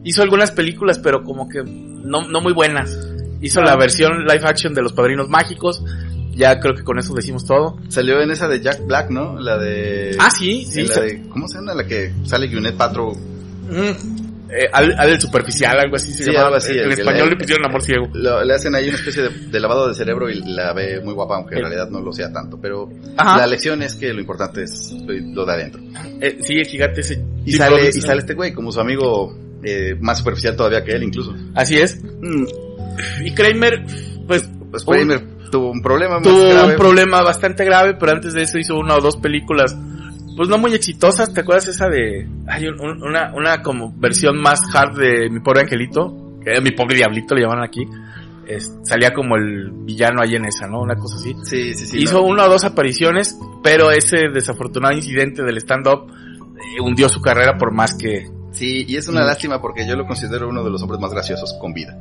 hizo algunas películas, pero como que no, no muy buenas. Hizo la versión live action de Los Padrinos Mágicos. Ya creo que con eso decimos todo. Salió en esa de Jack Black, ¿no? La de... Ah, sí, sí. la de- ¿Cómo se llama? La que sale Gwyneth Paltrow. Mm. Eh, al, al del superficial, algo así se Sí, llamaba. algo así, En español le- le pusieron amor ciego. Lo- le hacen ahí una especie de, de lavado de cerebro y la ve muy guapa, aunque en Sí. realidad no lo sea tanto. Pero Ajá. la lección es que lo importante es lo de adentro. Eh, sí, el gigante ese. Y sale, y sale este güey como su amigo eh, más superficial todavía que él incluso. Así es. Mm, Y Kramer, pues, Pues Kramer tuvo un problema más tuvo grave. un problema bastante grave, pero antes de eso hizo una o dos películas, pues no muy exitosas. ¿Te acuerdas esa de, hay un- un- una, una como versión más hard de Mi Pobre Angelito? Que era Mi Pobre Diablito le llaman aquí. Es- salía como el villano ahí en esa, ¿no? Una cosa así. Sí, sí, sí. hizo no. una o dos apariciones, pero ese desafortunado incidente del stand-up eh, hundió su carrera por más que... Sí, y es una lástima porque yo lo considero uno de los hombres más graciosos con vida.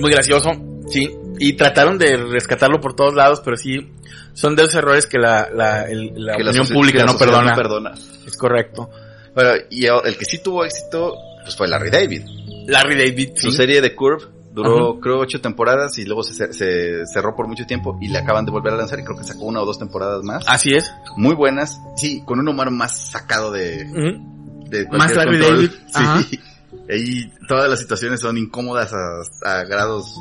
Muy gracioso, sí. Y trataron de rescatarlo por todos lados, pero sí, son de esos errores que la, la, el- la Que opinión pública que la no perdona. no perdona. Es correcto. Bueno, y el que sí tuvo éxito pues fue Larry David. Larry David, sí. Su serie de Curve duró creo ocho temporadas y luego se, se cerró por mucho tiempo y le acaban de volver a lanzar y creo que sacó una o dos temporadas más. Así es. Muy buenas, sí, con un humor más sacado de... Más Larry control. David, <laughs> ajá. Ahí todas las situaciones son incómodas a, a grados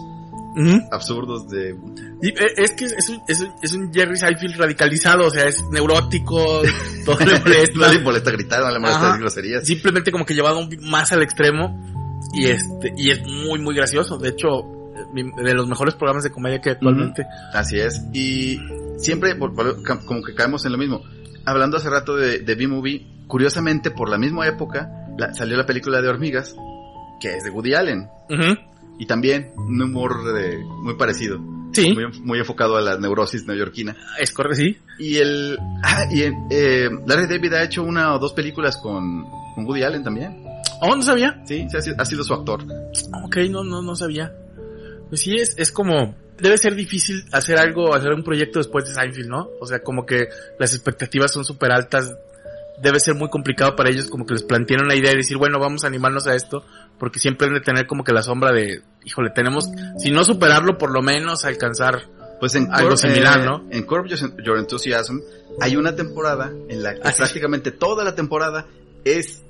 absurdos de... Y, eh, es que es un, es, un, es un Jerry Seinfeld radicalizado, o sea, es neurótico, <laughs> todo le molesta. No le molesta gritar, no le molesta decir groserías. simplemente como que llevado más al extremo y este y es muy muy gracioso de hecho de los mejores programas de comedia que actualmente Así es. Y siempre por- como que caemos en lo mismo. Hablando hace rato de, de B-Movie, curiosamente por la misma época la- salió la película de hormigas, que es de Woody Allen. Y también un humor de- muy parecido, sí muy, muy enfocado a la neurosis neoyorquina. es correcto sí Y el... <laughs> Ah, y el, eh, Larry David ha hecho una o dos películas con, con Woody Allen también. oh no sabía Sí, sí, ha sido, ha sido su actor. ok no no no sabía pues sí es es como debe ser difícil hacer algo hacer un proyecto después de Seinfeld no o sea como que las expectativas son súper altas debe ser muy complicado para ellos como que les planteen una idea y decir bueno vamos a animarnos a esto porque siempre han de tener como que la sombra de híjole tenemos si no superarlo por lo menos alcanzar Pues en Algo similar, eh, ¿no? En Curb Your Enthusiasm hay una temporada en la que Ah, sí. prácticamente toda la temporada es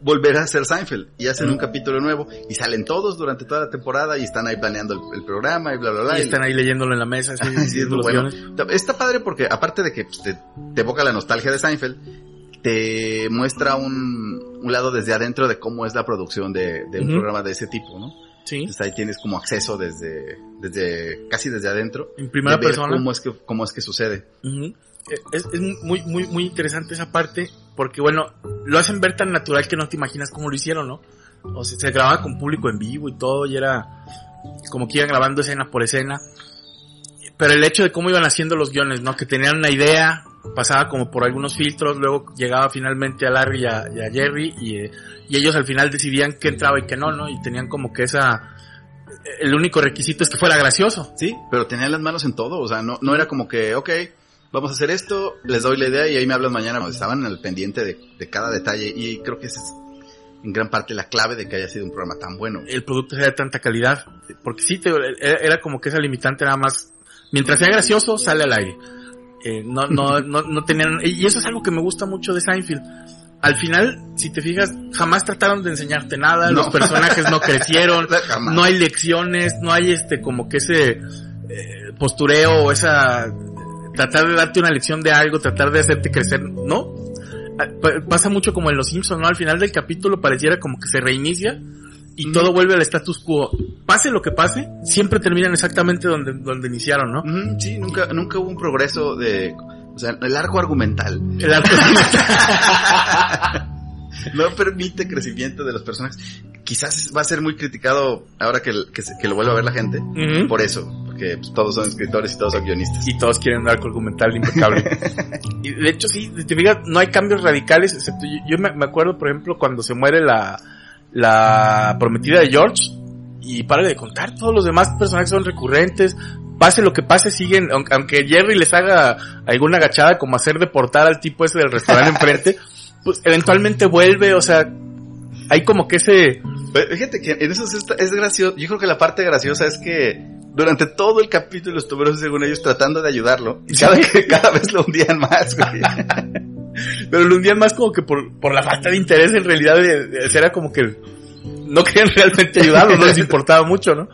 volver a hacer Seinfeld y hacen un capítulo nuevo y salen todos durante toda la temporada y están ahí planeando el, el programa y bla bla bla. Y están ahí leyéndolo en la mesa, <laughs> así, Sí, es bueno. Está padre porque aparte de que pues, te, te evoca la nostalgia de Seinfeld, te muestra un, un lado desde adentro de cómo es la producción de, de un programa de ese tipo, ¿no? Sí, Entonces ahí tienes como acceso desde, desde, casi desde adentro. en primera de ver persona. Cómo es que, cómo es que sucede. Es, es muy, muy, muy interesante esa parte, porque bueno, lo hacen ver tan natural que no te imaginas cómo lo hicieron, ¿no? O sea, se grababa con público en vivo y todo, y era como que iban grabando escena por escena. Pero el hecho de cómo iban haciendo los guiones, ¿no? Que tenían una idea, pasaba como por algunos filtros, luego llegaba finalmente a Larry y a, y a Jerry, y, eh, y ellos al final decidían qué entraba y qué no, ¿no? Y tenían como que esa... El único requisito es que fuera gracioso. Sí, pero tenían las manos en todo, o sea, no, no era como que, ok, vamos a hacer esto, les doy la idea y ahí me hablan mañana. Estaban al pendiente de, de cada detalle y creo que esa es en gran parte la clave de que haya sido un programa tan bueno. el producto sea de tanta calidad. Porque sí, te, era, era como que esa limitante nada más. Mientras sea gracioso, sale al aire. Eh, no, no, no, no tenían, y eso es algo que me gusta mucho de Seinfeld. Al final, si te fijas, jamás trataron de enseñarte nada, No. los personajes no crecieron, <laughs> no hay lecciones, no hay este como que ese eh, postureo o esa tratar de darte una lección de algo, tratar de hacerte crecer, ¿no? Ah, pa- Pasa mucho como en Los Simpsons, ¿no? Al final del capítulo pareciera como que se reinicia y todo vuelve al status quo. Pase lo que pase, siempre terminan exactamente donde, donde iniciaron, ¿no? Ujú, sí, nunca, nunca hubo un progreso de, o sea, el arco argumental El arco <laughs> no permite crecimiento de los personajes. Quizás va a ser muy criticado ahora que, que, que lo vuelva a ver la gente. Por eso, porque pues, todos son escritores y todos son guionistas. y todos quieren un arco argumental impecable. <laughs> y de hecho, sí, te fijas, no hay cambios radicales, excepto yo, yo me, me acuerdo, por ejemplo, cuando se muere la, la prometida de George, y para de contar, todos los demás personajes son recurrentes, pase lo que pase, siguen, aunque, aunque Jerry les haga alguna agachada como hacer deportar al tipo ese del restaurante <laughs> enfrente, pues eventualmente vuelve, o sea, hay como que ese, Fíjate que en eso sí es gracioso. Yo creo que la parte graciosa es que durante todo el capítulo estuvieron, según ellos, tratando de ayudarlo. Y cada, cada vez lo hundían más, güey. <laughs> pero lo hundían más como que por, por la falta de interés en realidad de, de- era como que no <laughs> querían realmente ayudarlo, no les importaba mucho, ¿no?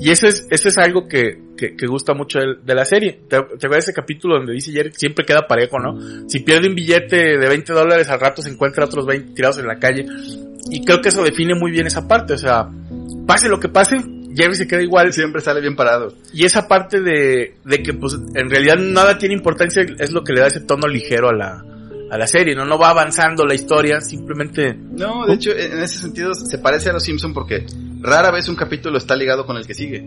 Y eso es, eso es algo que, que, que gusta mucho de, de la serie. ¿Te, te acuerdas ese capítulo donde dice Jerry siempre queda parejo, ¿no? Si pierde un billete de 20 dólares, al rato se encuentra otros 20 tirados en la calle. Y creo que eso define muy bien esa parte, o sea, pase lo que pase, Jerry se queda igual. Siempre sale bien parado. Y esa parte de, de que pues en realidad nada tiene importancia es lo que le da ese tono ligero a la, a la serie, ¿no? No va avanzando la historia, simplemente... No, de hecho, en ese sentido se parece a los Simpson porque rara vez un capítulo está ligado con el que sigue.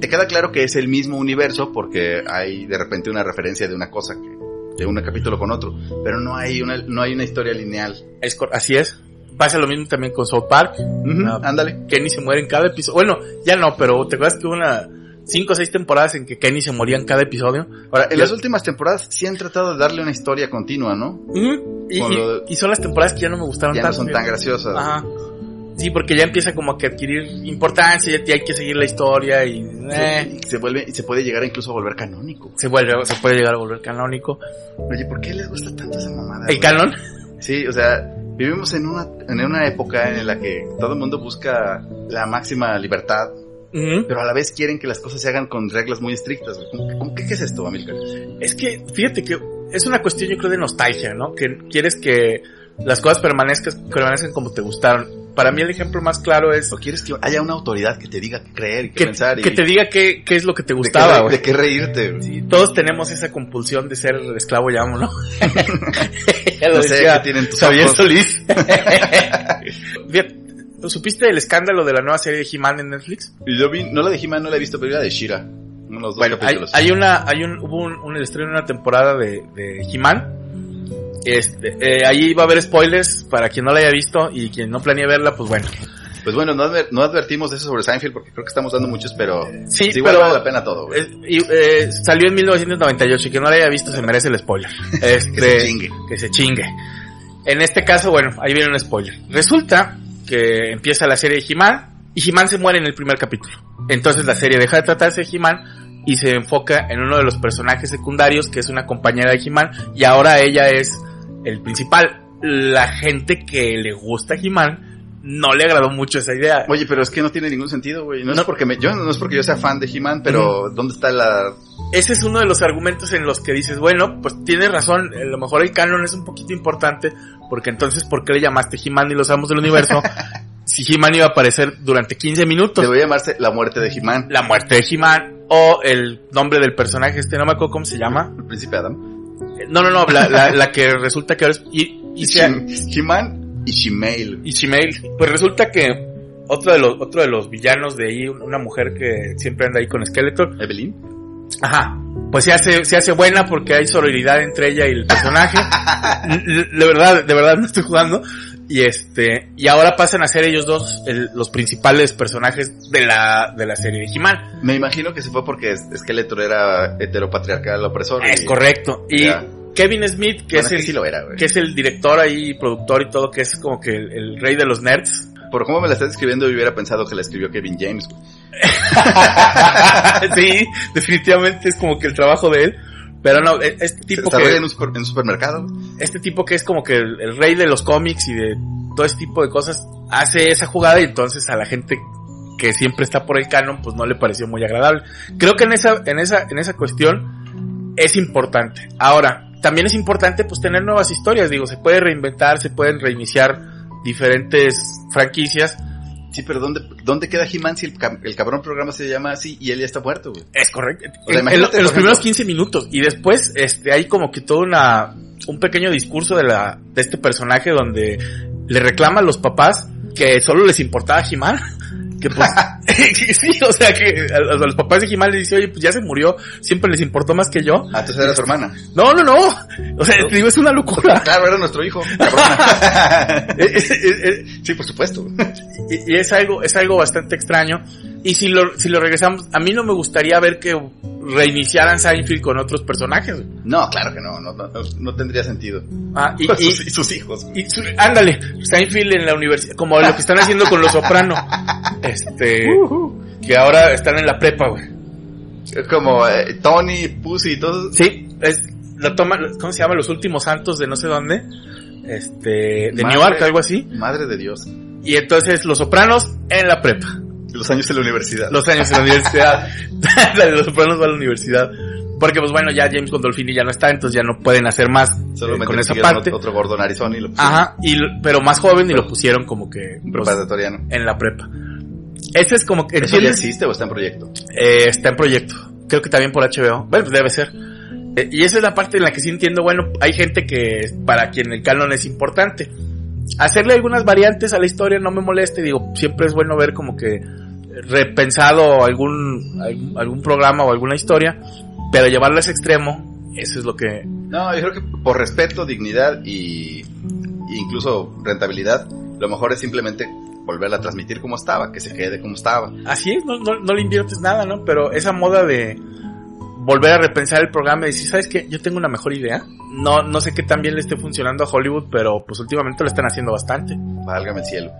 Te queda claro que es el mismo universo porque hay de repente una referencia de una cosa que de un capítulo con otro, pero no hay una no hay una historia lineal. Es, así es. Pasa lo mismo también con South Park. Ujú, Ah. Ándale. Kenny se muere en cada episodio. Bueno, ya no, pero te acuerdas que una cinco o seis temporadas en que Kenny se moría en cada episodio. Ahora, en las últimas temporadas sí han tratado de darle una historia continua, ¿no? Y, Con y- de- y son las temporadas que ya no me gustaron Ya no tanto. son tan graciosas. Ajá. Sí, porque ya empieza como que a adquirir importancia, ya hay que seguir la historia y eh, Y se vuelve y se puede llegar incluso a volver canónico. se vuelve, se puede llegar a volver canónico. Oye, ¿por qué les gusta tanto esa mamada? El güey? canon, Sí, o sea, vivimos en una, en una época en la que todo el mundo busca la máxima libertad, Pero a la vez quieren que las cosas se hagan con reglas muy estrictas. güey. ¿Cómo- cómo- ¿Qué, qué es esto, Amilcar? Es que, fíjate que es una cuestión yo creo de nostalgia, ¿no? Que quieres que las cosas permanezcan, permanezcan como te gustaron. Para mí el ejemplo más claro es ¿O quieres que haya una autoridad que te diga qué creer y qué que, pensar? Y que te diga qué, qué es lo que te gustaba, de qué reírte. Sí, todos tenemos esa compulsión de ser esclavo ya ¿no? <laughs> <laughs> ya lo No sé, decía ¿qué tienen tus? Solís. <laughs> Fíjate, ¿Supiste el escándalo de la nueva serie de He-Man en Netflix? Y yo vi, no la de He-Man, no la he visto, pero la de Shira. Unos Bueno, hay, una, hay un, hubo un, un estreno en una temporada de, de He-Man. Este, eh, ahí va a haber spoilers para quien no la haya visto y quien no planea verla, pues bueno. Pues bueno, no, adver- no advertimos de eso sobre Seinfeld porque creo que estamos dando muchos, pero Sí, igual pero vale la pena todo, eh, y, eh, salió en 1998 y quien no la haya visto se merece el spoiler. Este, <laughs> Que se chingue. que se chingue. En este caso, bueno, ahí viene un spoiler. Resulta que empieza la serie de He-Man y He-Man se muere en el primer capítulo. Entonces la serie deja de tratarse de He-Man y se enfoca en uno de los personajes secundarios que es una compañera de He-Man y ahora ella es el principal. La gente que le gusta He-Man no le agradó mucho esa idea. Oye, pero es que no tiene ningún sentido, güey. No, No. es porque me, yo no es porque yo sea fan de He-Man, pero ¿dónde está la ese es uno de los argumentos en los que dices, bueno, pues tienes razón, a lo mejor el canon es un poquito importante, porque entonces, ¿por qué le llamaste He-Man y los amos del universo? <laughs> si He-Man iba a aparecer durante 15 minutos. debería llamarse La muerte de He-Man? La muerte de He-Man, o el nombre del personaje, este no me acuerdo cómo se llama. El príncipe Adam. No, no, no, la, la, la que resulta que ahora es... Y, y, sea- He-Man y Shimail. Pues resulta que otro de los, otro de los villanos de ahí, una mujer que siempre anda ahí con Skeletor, Evelyn. Ajá. Pues se hace, se hace buena porque hay sororidad entre ella y el personaje. <laughs> De verdad, de verdad no estoy jugando. Y este, y ahora pasan a ser ellos dos el- los principales personajes de la, de la serie de He-Man. Me imagino que se fue porque Skeletor era heteropatriarcal opresor. Es y- correcto. Y Ya. Kevin Smith, que Bueno, es el, sí lo era, güey. que es el director ahí, productor y todo, que es como que el, el rey de los nerds. Por cómo me la estás escribiendo, yo hubiera pensado que la escribió Kevin James. güey. <laughs> sí, definitivamente es como que el trabajo de él. Pero no, e- este tipo que... en un, super- en un supermercado. este tipo que es como que el, el rey de los cómics y de todo ese tipo de cosas hace esa jugada y entonces a la gente que siempre está por el canon pues no le pareció muy agradable. Creo que en esa en esa en esa cuestión es importante. Ahora, también es importante pues tener nuevas historias, digo, se puede reinventar, se pueden reiniciar diferentes franquicias. Sí, pero ¿dónde, dónde queda He-Man si el, el cabrón programa se llama así y él ya está muerto, güey? Es correcto. O sea, En- los primeros ejemplo- 15 minutos y después este hay como que todo una un pequeño discurso de la de este personaje donde le reclama a los papás que solo les importaba He-Man. Que pues, <laughs> <laughs> sí, o sea que a, a los papás de He-Man les dice, oye, pues ya se murió, siempre les importó más que yo. Ah, entonces era su hermana. No, no, no. O sea, te digo, es una locura. <laughs> Claro, era nuestro hijo. sí, por supuesto. y, y es algo, es algo bastante extraño. Y si lo, si lo regresamos, a mí no me gustaría ver que reiniciaran Seinfeld con otros personajes. No, claro que no, no, no, no tendría sentido. Ah, y, <laughs> sus, y sus hijos. y su- ándale, Seinfeld en la universidad, como lo que están haciendo con los Soprano. <laughs> Este, que ahora están en la prepa, güey. Es como eh, Tony, Pussy y todo. Sí, es, la toma, ¿cómo se llama? Los últimos santos de no sé dónde. Este, de Madre. Newark, algo así. Madre de Dios. Y entonces los Sopranos en la prepa. Los años en la universidad. Los años en la universidad. De <laughs> los Sopranos va a la universidad. Porque pues bueno, ya James Gondolfini ya no está, entonces ya no pueden hacer más Solo eh, con esa parte. Otro gordo narizón y lo pusieron Ajá, y, pero más joven y lo pusieron como que pues, preparatoriano. en la prepa. Ese es como que, ¿Eso ya existe o está en proyecto? Eh, está en proyecto. Creo que también por HBO. Bueno, pues debe ser. Eh, y esa es la parte en la que sí entiendo, bueno, hay gente que para quien el canon es importante. Hacerle algunas variantes a la historia no me moleste, digo, siempre es bueno ver como que repensado algún, algún, programa o alguna historia, pero llevarlo a ese extremo, eso es lo que... No, yo creo que por respeto, dignidad y, y incluso rentabilidad, lo mejor es simplemente volverla a transmitir como estaba, que se quede como estaba. Así es, no, no, no le inviertes nada, ¿no? Pero esa moda de volver a repensar el programa y decir, ¿sabes qué? Yo tengo una mejor idea. No, no sé qué tan bien le esté funcionando a Hollywood, pero pues últimamente lo están haciendo bastante. Válgame el cielo.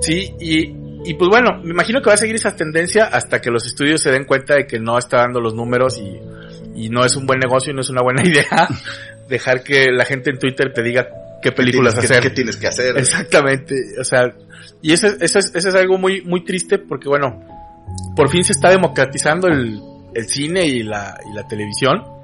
Sí, y, y pues bueno, me imagino que va a seguir esa tendencia hasta que los estudios se den cuenta de que no está dando los números y, y no es un buen negocio y no es una buena <laughs> idea dejar que la gente en Twitter te diga qué películas ¿Qué tienes que- hacer. qué tienes que hacer? Exactamente, o sea, y eso, es- eso, es, eso es algo muy, muy triste porque bueno, por fin se está democratizando el, el cine y la, y la televisión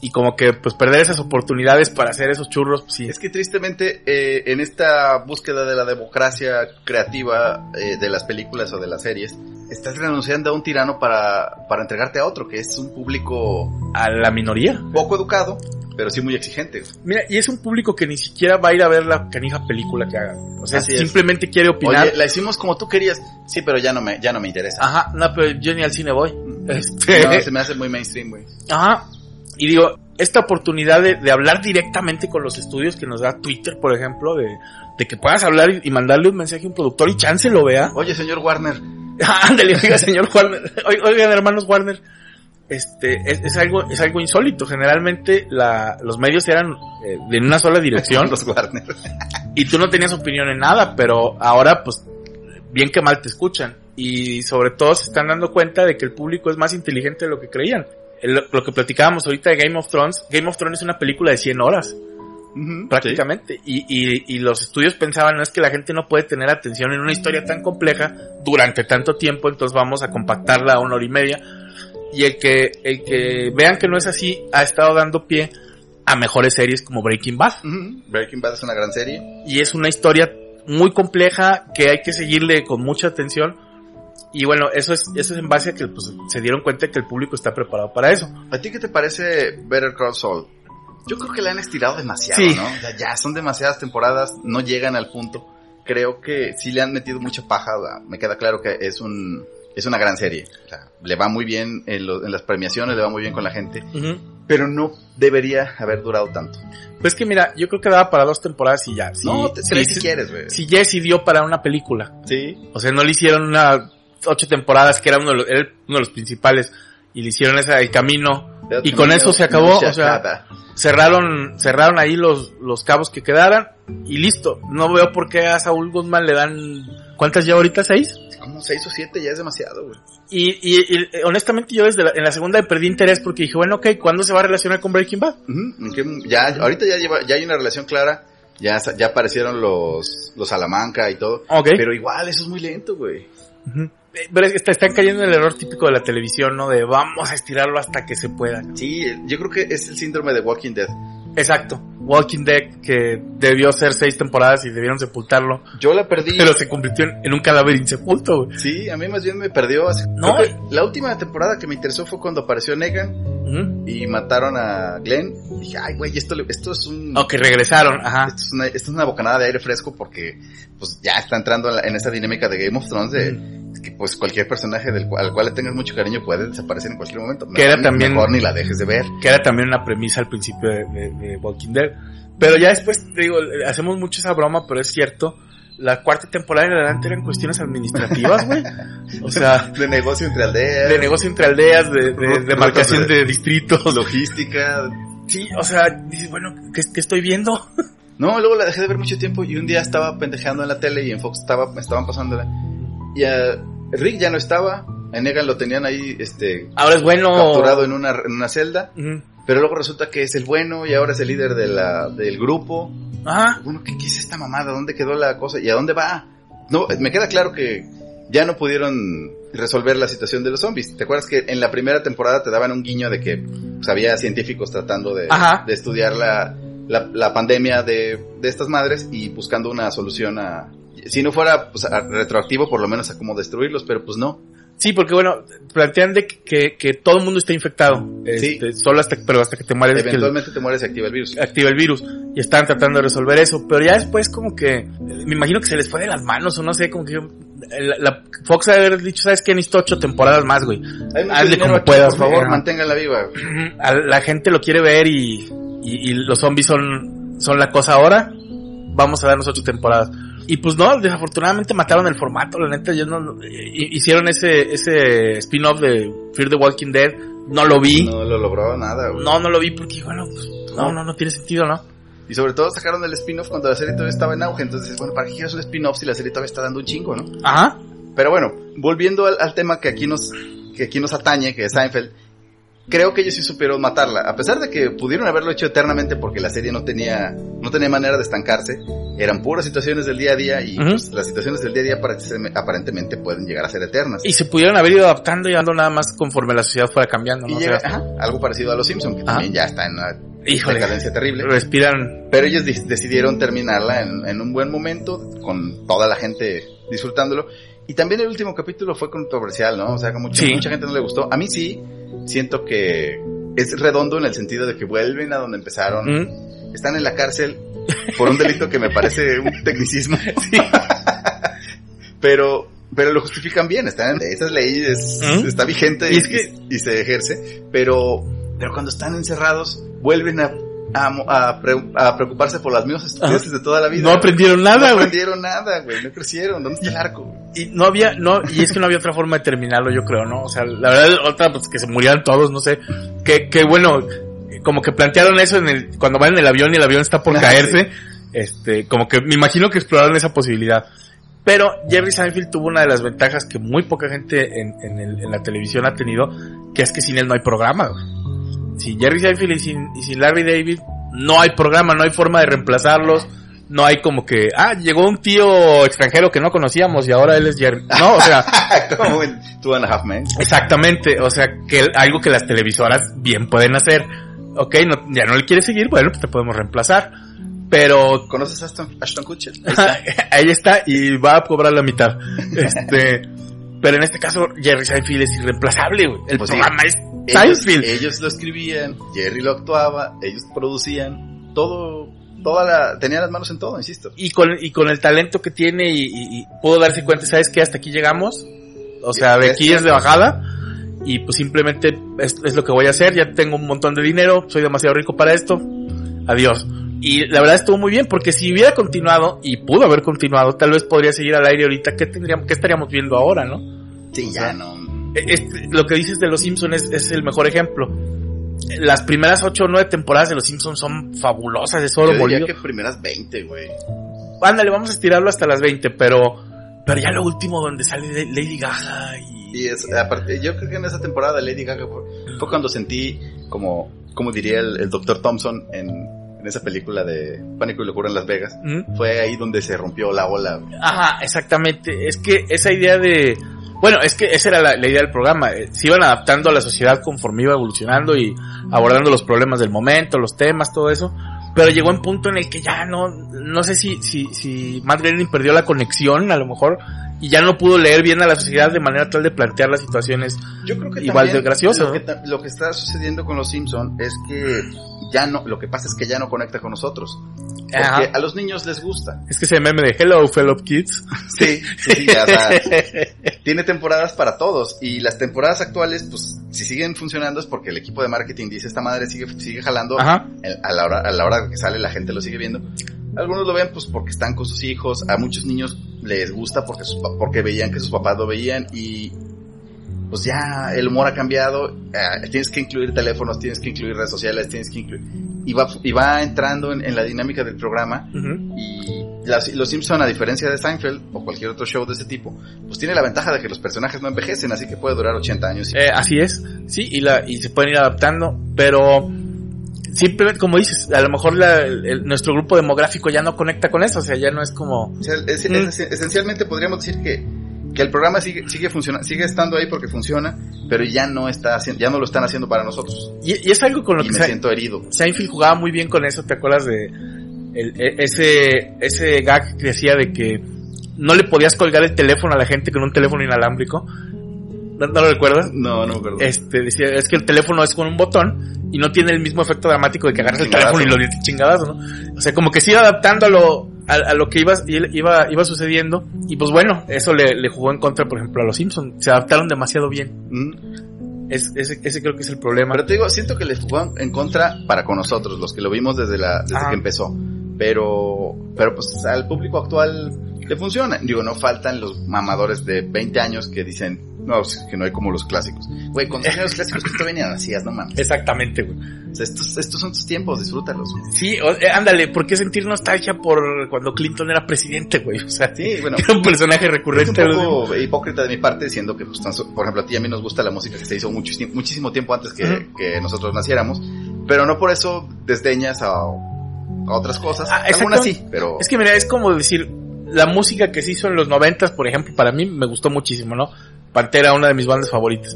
y como que pues perder esas oportunidades para hacer esos churros, pues sí. Es que tristemente eh, en esta búsqueda de la democracia creativa eh, de las películas o de las series, estás renunciando a un tirano para, para entregarte a otro, que es un público A la minoría. poco educado, pero sí muy exigente. Mira, y es un público que ni siquiera va a ir a ver la canija película que hagan. O sea, Así es. simplemente quiere opinar. Oye, la hicimos como tú querías, sí, pero ya no me, ya no me interesa. Ajá, no, pero yo ni al cine voy. Este, No, se me hace muy mainstream, güey. Ajá. Y digo, esta oportunidad de, de hablar directamente con los estudios que nos da Twitter, por ejemplo, de, de que puedas hablar y, y mandarle un mensaje a un productor y chance lo vea. Oye, señor Warner, <laughs> Ándale, oiga, señor Warner. Oi- Oigan, hermanos Warner. Este, es, es algo, es algo insólito. Generalmente la, los medios eran eh, de una sola dirección <laughs> los Warner. y tú no tenías opinión en nada, pero ahora pues bien que mal te escuchan y sobre todo se están dando cuenta de que el público es más inteligente de lo que creían. El- lo que platicábamos ahorita de Game of Thrones, Game of Thrones es una película de 100 horas prácticamente y, y, y los estudios pensaban no es que la gente no puede tener atención en una historia tan compleja durante tanto tiempo, entonces vamos a compactarla a una hora y media y el que, el que vean que no es así ha estado dando pie a mejores series como Breaking Bad. Breaking Bad es una gran serie. y es una historia muy compleja que hay que seguirle con mucha atención. Y bueno, eso es, eso es en base a que pues, se dieron cuenta que el público está preparado para eso. ¿A ti qué te parece Better Call Saul? Yo creo que la han estirado demasiado, Sí. ¿no? Ya, ya son demasiadas temporadas, no llegan al punto. Creo que sí le han metido mucha paja. Me queda claro que es un es una gran serie. O sea, le va muy bien en, lo- en las premiaciones, le va muy bien con la gente, pero no debería haber durado tanto. Pues que mira, yo creo que daba para dos temporadas y ya. Si, no, te si, si si- quieres, güey. si Jesse dio para una película. Sí. O sea, no le hicieron una ocho temporadas que era uno de los, era uno de los principales y le hicieron esa el camino y con eso se acabó, Mucha o sea, nada. cerraron cerraron ahí los los cabos que quedaran y listo. No veo por qué a Saúl Guzmán le dan ¿cuántas ya ahorita? ¿Seis? Como seis o siete ya es demasiado, güey. Y, y, y, honestamente yo desde la, en la segunda perdí interés porque dije, bueno, ok, ¿cuándo se va a relacionar con Breaking Bad? Ujú, ¿en qué- ya, ahorita ya lleva, ya hay una relación clara, ya, ya aparecieron los, los Salamanca y todo, Ok. pero igual eso es muy lento, güey. Pero es que está- están cayendo en el error típico de la televisión, ¿no? De vamos a estirarlo hasta que se pueda. Sí, yo creo que es el síndrome de Walking Dead. Exacto. Walking Dead, que debió ser seis temporadas y debieron sepultarlo, Yo la perdí. pero se convirtió en, en un cadáver insepulto, güey. Sí, a mí más bien me perdió. así- No, la última temporada que me interesó fue cuando apareció Negan y mataron a Glenn. Dije, ay, güey, esto, esto es un... O que regresaron, ajá. Esto es, una, esto es una bocanada de aire fresco porque pues ya está entrando en, la- en esa dinámica de Game of Thrones de que pues cualquier personaje del cual, al cual le tengas mucho cariño puede desaparecer en cualquier momento. Que era también- Mejor ni la dejes de ver. Que era también una premisa al principio de, de- de Walking Dead. Pero ya después, te digo, hacemos mucho esa broma, pero es cierto. La cuarta temporada en adelante eran cuestiones administrativas, güey. <laughs> O sea, De negocio entre aldeas. de negocio entre aldeas, de, de, Rutas demarcación de- de <laughs> distritos. Logística. Sí, o sea, dices, bueno, ¿qué, qué estoy viendo? No, luego la dejé de ver mucho tiempo y un día estaba pendejeando en la tele y en Fox estaba, me estaban pasándola. Y a Rick ya no estaba. A Negan lo tenían ahí, este, Ahora es bueno. capturado en una, en una celda. Pero luego resulta que es el bueno y ahora es el líder de la, del grupo. Ajá. Bueno, ¿qué, ¿qué es esta mamada? ¿Dónde quedó la cosa? ¿Y a dónde va? No, me queda claro que ya no pudieron resolver la situación de los zombies. ¿Te acuerdas que en la primera temporada te daban un guiño de que pues, había científicos tratando de, de estudiar la, la, la pandemia de, de estas madres y buscando una solución a... Si no fuera pues, retroactivo, por lo menos a cómo destruirlos, pero pues no. Sí, porque bueno, plantean de que, que, todo el mundo está infectado. Este, Solo hasta, pero hasta que te mueres el- Eventualmente te mueres y activa el virus. activa el virus. Y están tratando de resolver eso. Pero ya después como que, me imagino que se les fue de las manos o no sé, como que la, la Fox ha de haber dicho, ¿sabes qué? Necesito ocho temporadas más, güey. Hazle como puedas, por favor, ajá. manténganla viva. A la gente lo quiere ver y, y, y los zombies son, son la cosa ahora. Vamos a darnos ocho temporadas. Y pues no, desafortunadamente mataron el formato, la neta, yo no, no- hi- hicieron ese, ese spin-off de Fear the Walking Dead, no lo vi, no, No lo logró nada, güey. no, lo vi porque, bueno, pues, no, no, no tiene sentido, ¿no? Y sobre todo sacaron el spin-off cuando la serie todavía estaba en auge. Entonces, bueno, ¿para qué quieres un spin-off si la serie todavía está dando un chingo, no? Ajá, Pero bueno, volviendo al, al tema que aquí nos, que aquí nos atañe, que es Seinfeld. Creo que ellos sí supieron matarla. A pesar de que pudieron haberlo hecho eternamente porque la serie no tenía, no tenía manera de estancarse, eran puras situaciones del día a día y pues, las situaciones del día a día aparentemente- pueden llegar a ser eternas. Y se pudieron haber ido adaptando y dando nada más conforme la sociedad fuera cambiando, Y ¿no? O sea, ajá, algo parecido a Los Simpson, que Ajá. también ya está en una híjole, decadencia terrible. respiran. Pero ellos decidieron terminarla en, en un buen momento, con toda la gente disfrutándolo. Y también el último capítulo fue controversial, ¿no? O sea, que mucha, Sí. mucha gente no le gustó. A mí sí, siento que es redondo en el sentido de que vuelven a donde empezaron. ¿Mm? Están en la cárcel por un delito que me parece un <laughs> tecnicismo. <laughs> pero, pero lo justifican bien, están, esa ley es, ¿Mm? está vigente Y y, es que- y se ejerce, pero, pero cuando están encerrados, vuelven a, a, a pre- a preocuparse por las mismas estupideces de toda la vida. No aprendieron nada, No güey. aprendieron nada, güey, no crecieron, ¿dónde está el arco? Y no había, no, y es que no había otra forma de terminarlo, yo creo, ¿no? O sea, la verdad, otra, pues que se murieran todos, no sé. Que, que bueno, como que plantearon eso en el, cuando van en el avión y el avión está por <laughs> Ah, caerse, este, como que me imagino que exploraron esa posibilidad. Pero Jerry Seinfeld tuvo una de las ventajas que muy poca gente en, en, el- en la televisión ha tenido, que es que sin él no hay programa, güey. Sin Jerry Seinfeld y sin, y sin Larry David, no hay programa, no hay forma de reemplazarlos, no hay como que, ah, llegó un tío extranjero que no conocíamos y ahora él es Jerry. No, o sea, <laughs> Como en Two and a Half Men. exactamente, o sea, que algo que las televisoras bien pueden hacer. Ok, no, ya no le quieres seguir, bueno, pues te podemos reemplazar. Pero ¿Conoces a Ashton, Ashton Kutcher? <laughs> ahí está y va a cobrar la mitad. <laughs> Este, pero en este caso Jerry Seinfeld es irreemplazable, güey. El Pues sí. programa es Ellos, ellos lo escribían, Jerry lo actuaba, ellos producían, todo, toda la, tenía las manos en todo, insisto. y con, y con el talento que tiene y, y- y pudo darse cuenta, ¿sabes qué? Hasta aquí llegamos. O sea, de aquí es de bajada. Y pues simplemente es, es lo que voy a hacer. Ya tengo un montón de dinero. Soy demasiado rico para esto. Adiós. Y la verdad estuvo muy bien porque si hubiera continuado y pudo haber continuado, tal vez podría seguir al aire ahorita. ¿Qué tendríamos, qué estaríamos viendo ahora, no? Sí, O sea, ya no. Eh, este, lo que dices de los Simpsons es, es el mejor ejemplo. Las primeras ocho o nueve temporadas de los Simpsons son fabulosas, es oro Yo diría que primeras 20, güey. Ándale, vamos a estirarlo hasta las 20, pero, pero ya lo último donde sale Lady Gaga y... Y es, aparte, yo creo que en esa temporada Lady Gaga fue, fue cuando sentí, como, como diría el, el Dr. Thompson en, en esa película de Pánico y Locura en Las Vegas, ¿Mm? fue ahí donde se rompió la ola. Ajá, exactamente. Es que esa idea de... Bueno, es que esa era la, la idea del programa. eh, Se iban adaptando a la sociedad conforme iba evolucionando y abordando los problemas del momento, los temas, todo eso. Pero llegó un punto en el que ya no, no sé si, si, si Matt Groening perdió la conexión, a lo mejor, y ya no pudo leer bien a la sociedad de manera tal de plantear las situaciones. Yo creo que Igual de gracioso, Lo, ¿no? lo que está sucediendo con los Simpson es que ya no, lo que pasa es que ya no conecta con nosotros. Porque Ajá. a los niños les gusta. Es que ese meme de Hello, fellow kids. <laughs> Sí, sí, sí, ya, o sea, tiene temporadas para todos y las temporadas actuales, pues, si siguen funcionando es porque el equipo de marketing dice esta madre sigue, sigue jalando Ajá. el- a la hora, a la hora que sale la gente lo sigue viendo. Algunos lo ven pues porque están con sus hijos, a muchos niños les gusta porque sus pa- porque veían que sus papás lo veían y pues ya el humor ha cambiado, eh, tienes que incluir teléfonos, tienes que incluir redes sociales, tienes que incluir y va y va entrando en, en la dinámica del programa y las- los Simpson a diferencia de Seinfeld o cualquier otro show de ese tipo, pues tiene la ventaja de que los personajes no envejecen, así que puede durar 80 años. Eh, así es, sí, y, la, y se pueden ir adaptando, pero simplemente, como dices, a lo mejor la- el- nuestro grupo demográfico ya no conecta con eso, o sea, ya no es como... O sea, es- es- esencialmente podríamos decir que, que el programa sigue, sigue funcionando, sigue estando ahí porque funciona, pero ya no está haciendo, ya no lo están haciendo para nosotros. Y, y es algo con lo Y que me siento herido. Seinfeld jugaba muy bien con eso, ¿te acuerdas de el- e- ese, ese gag que decía de que no le podías colgar el teléfono a la gente con un teléfono inalámbrico? ¿No, no lo recuerdas? No, no me acuerdo. Este, decía, es que el teléfono es con un botón y no tiene el mismo efecto dramático de que agarras el teléfono y lo chingadazo, ¿no? O sea, como que se iba adaptando a lo, a, lo que iba, iba, iba sucediendo y pues bueno, eso le, le jugó en contra, por ejemplo, a los Simpsons. Se adaptaron demasiado bien. Mm. Es, ese, ese creo que es el problema. Pero te digo, siento que le jugó en contra para con nosotros, los que lo vimos desde la, desde que empezó. Pero, pero pues al público actual le funciona. Digo, no faltan los mamadores de 20 años que dicen, No, es que no hay como los clásicos. Güey, cuando los clásicos que te venían hacías, no mames. Exactamente, güey. O sea, estos, estos son tus tiempos, disfrútalos. Sí, o- eh, ándale, ¿por qué sentir nostalgia por cuando Clinton era presidente, güey? O sea, Sí, bueno. <laughs> era un personaje Es recurrente. un güey. poco hipócrita de mi parte, siendo que, pues, por ejemplo, a ti y a mí nos gusta la música que se hizo muchísimo, muchísimo tiempo antes que, Ujú. que nosotros naciéramos, pero no por eso desdeñas a, a otras cosas. Ah, Algunas sí, pero... Es que mira, es como decir, la música que se hizo en los noventas, por ejemplo, para mí me gustó muchísimo, ¿no? Pantera, una de mis bandas favoritas.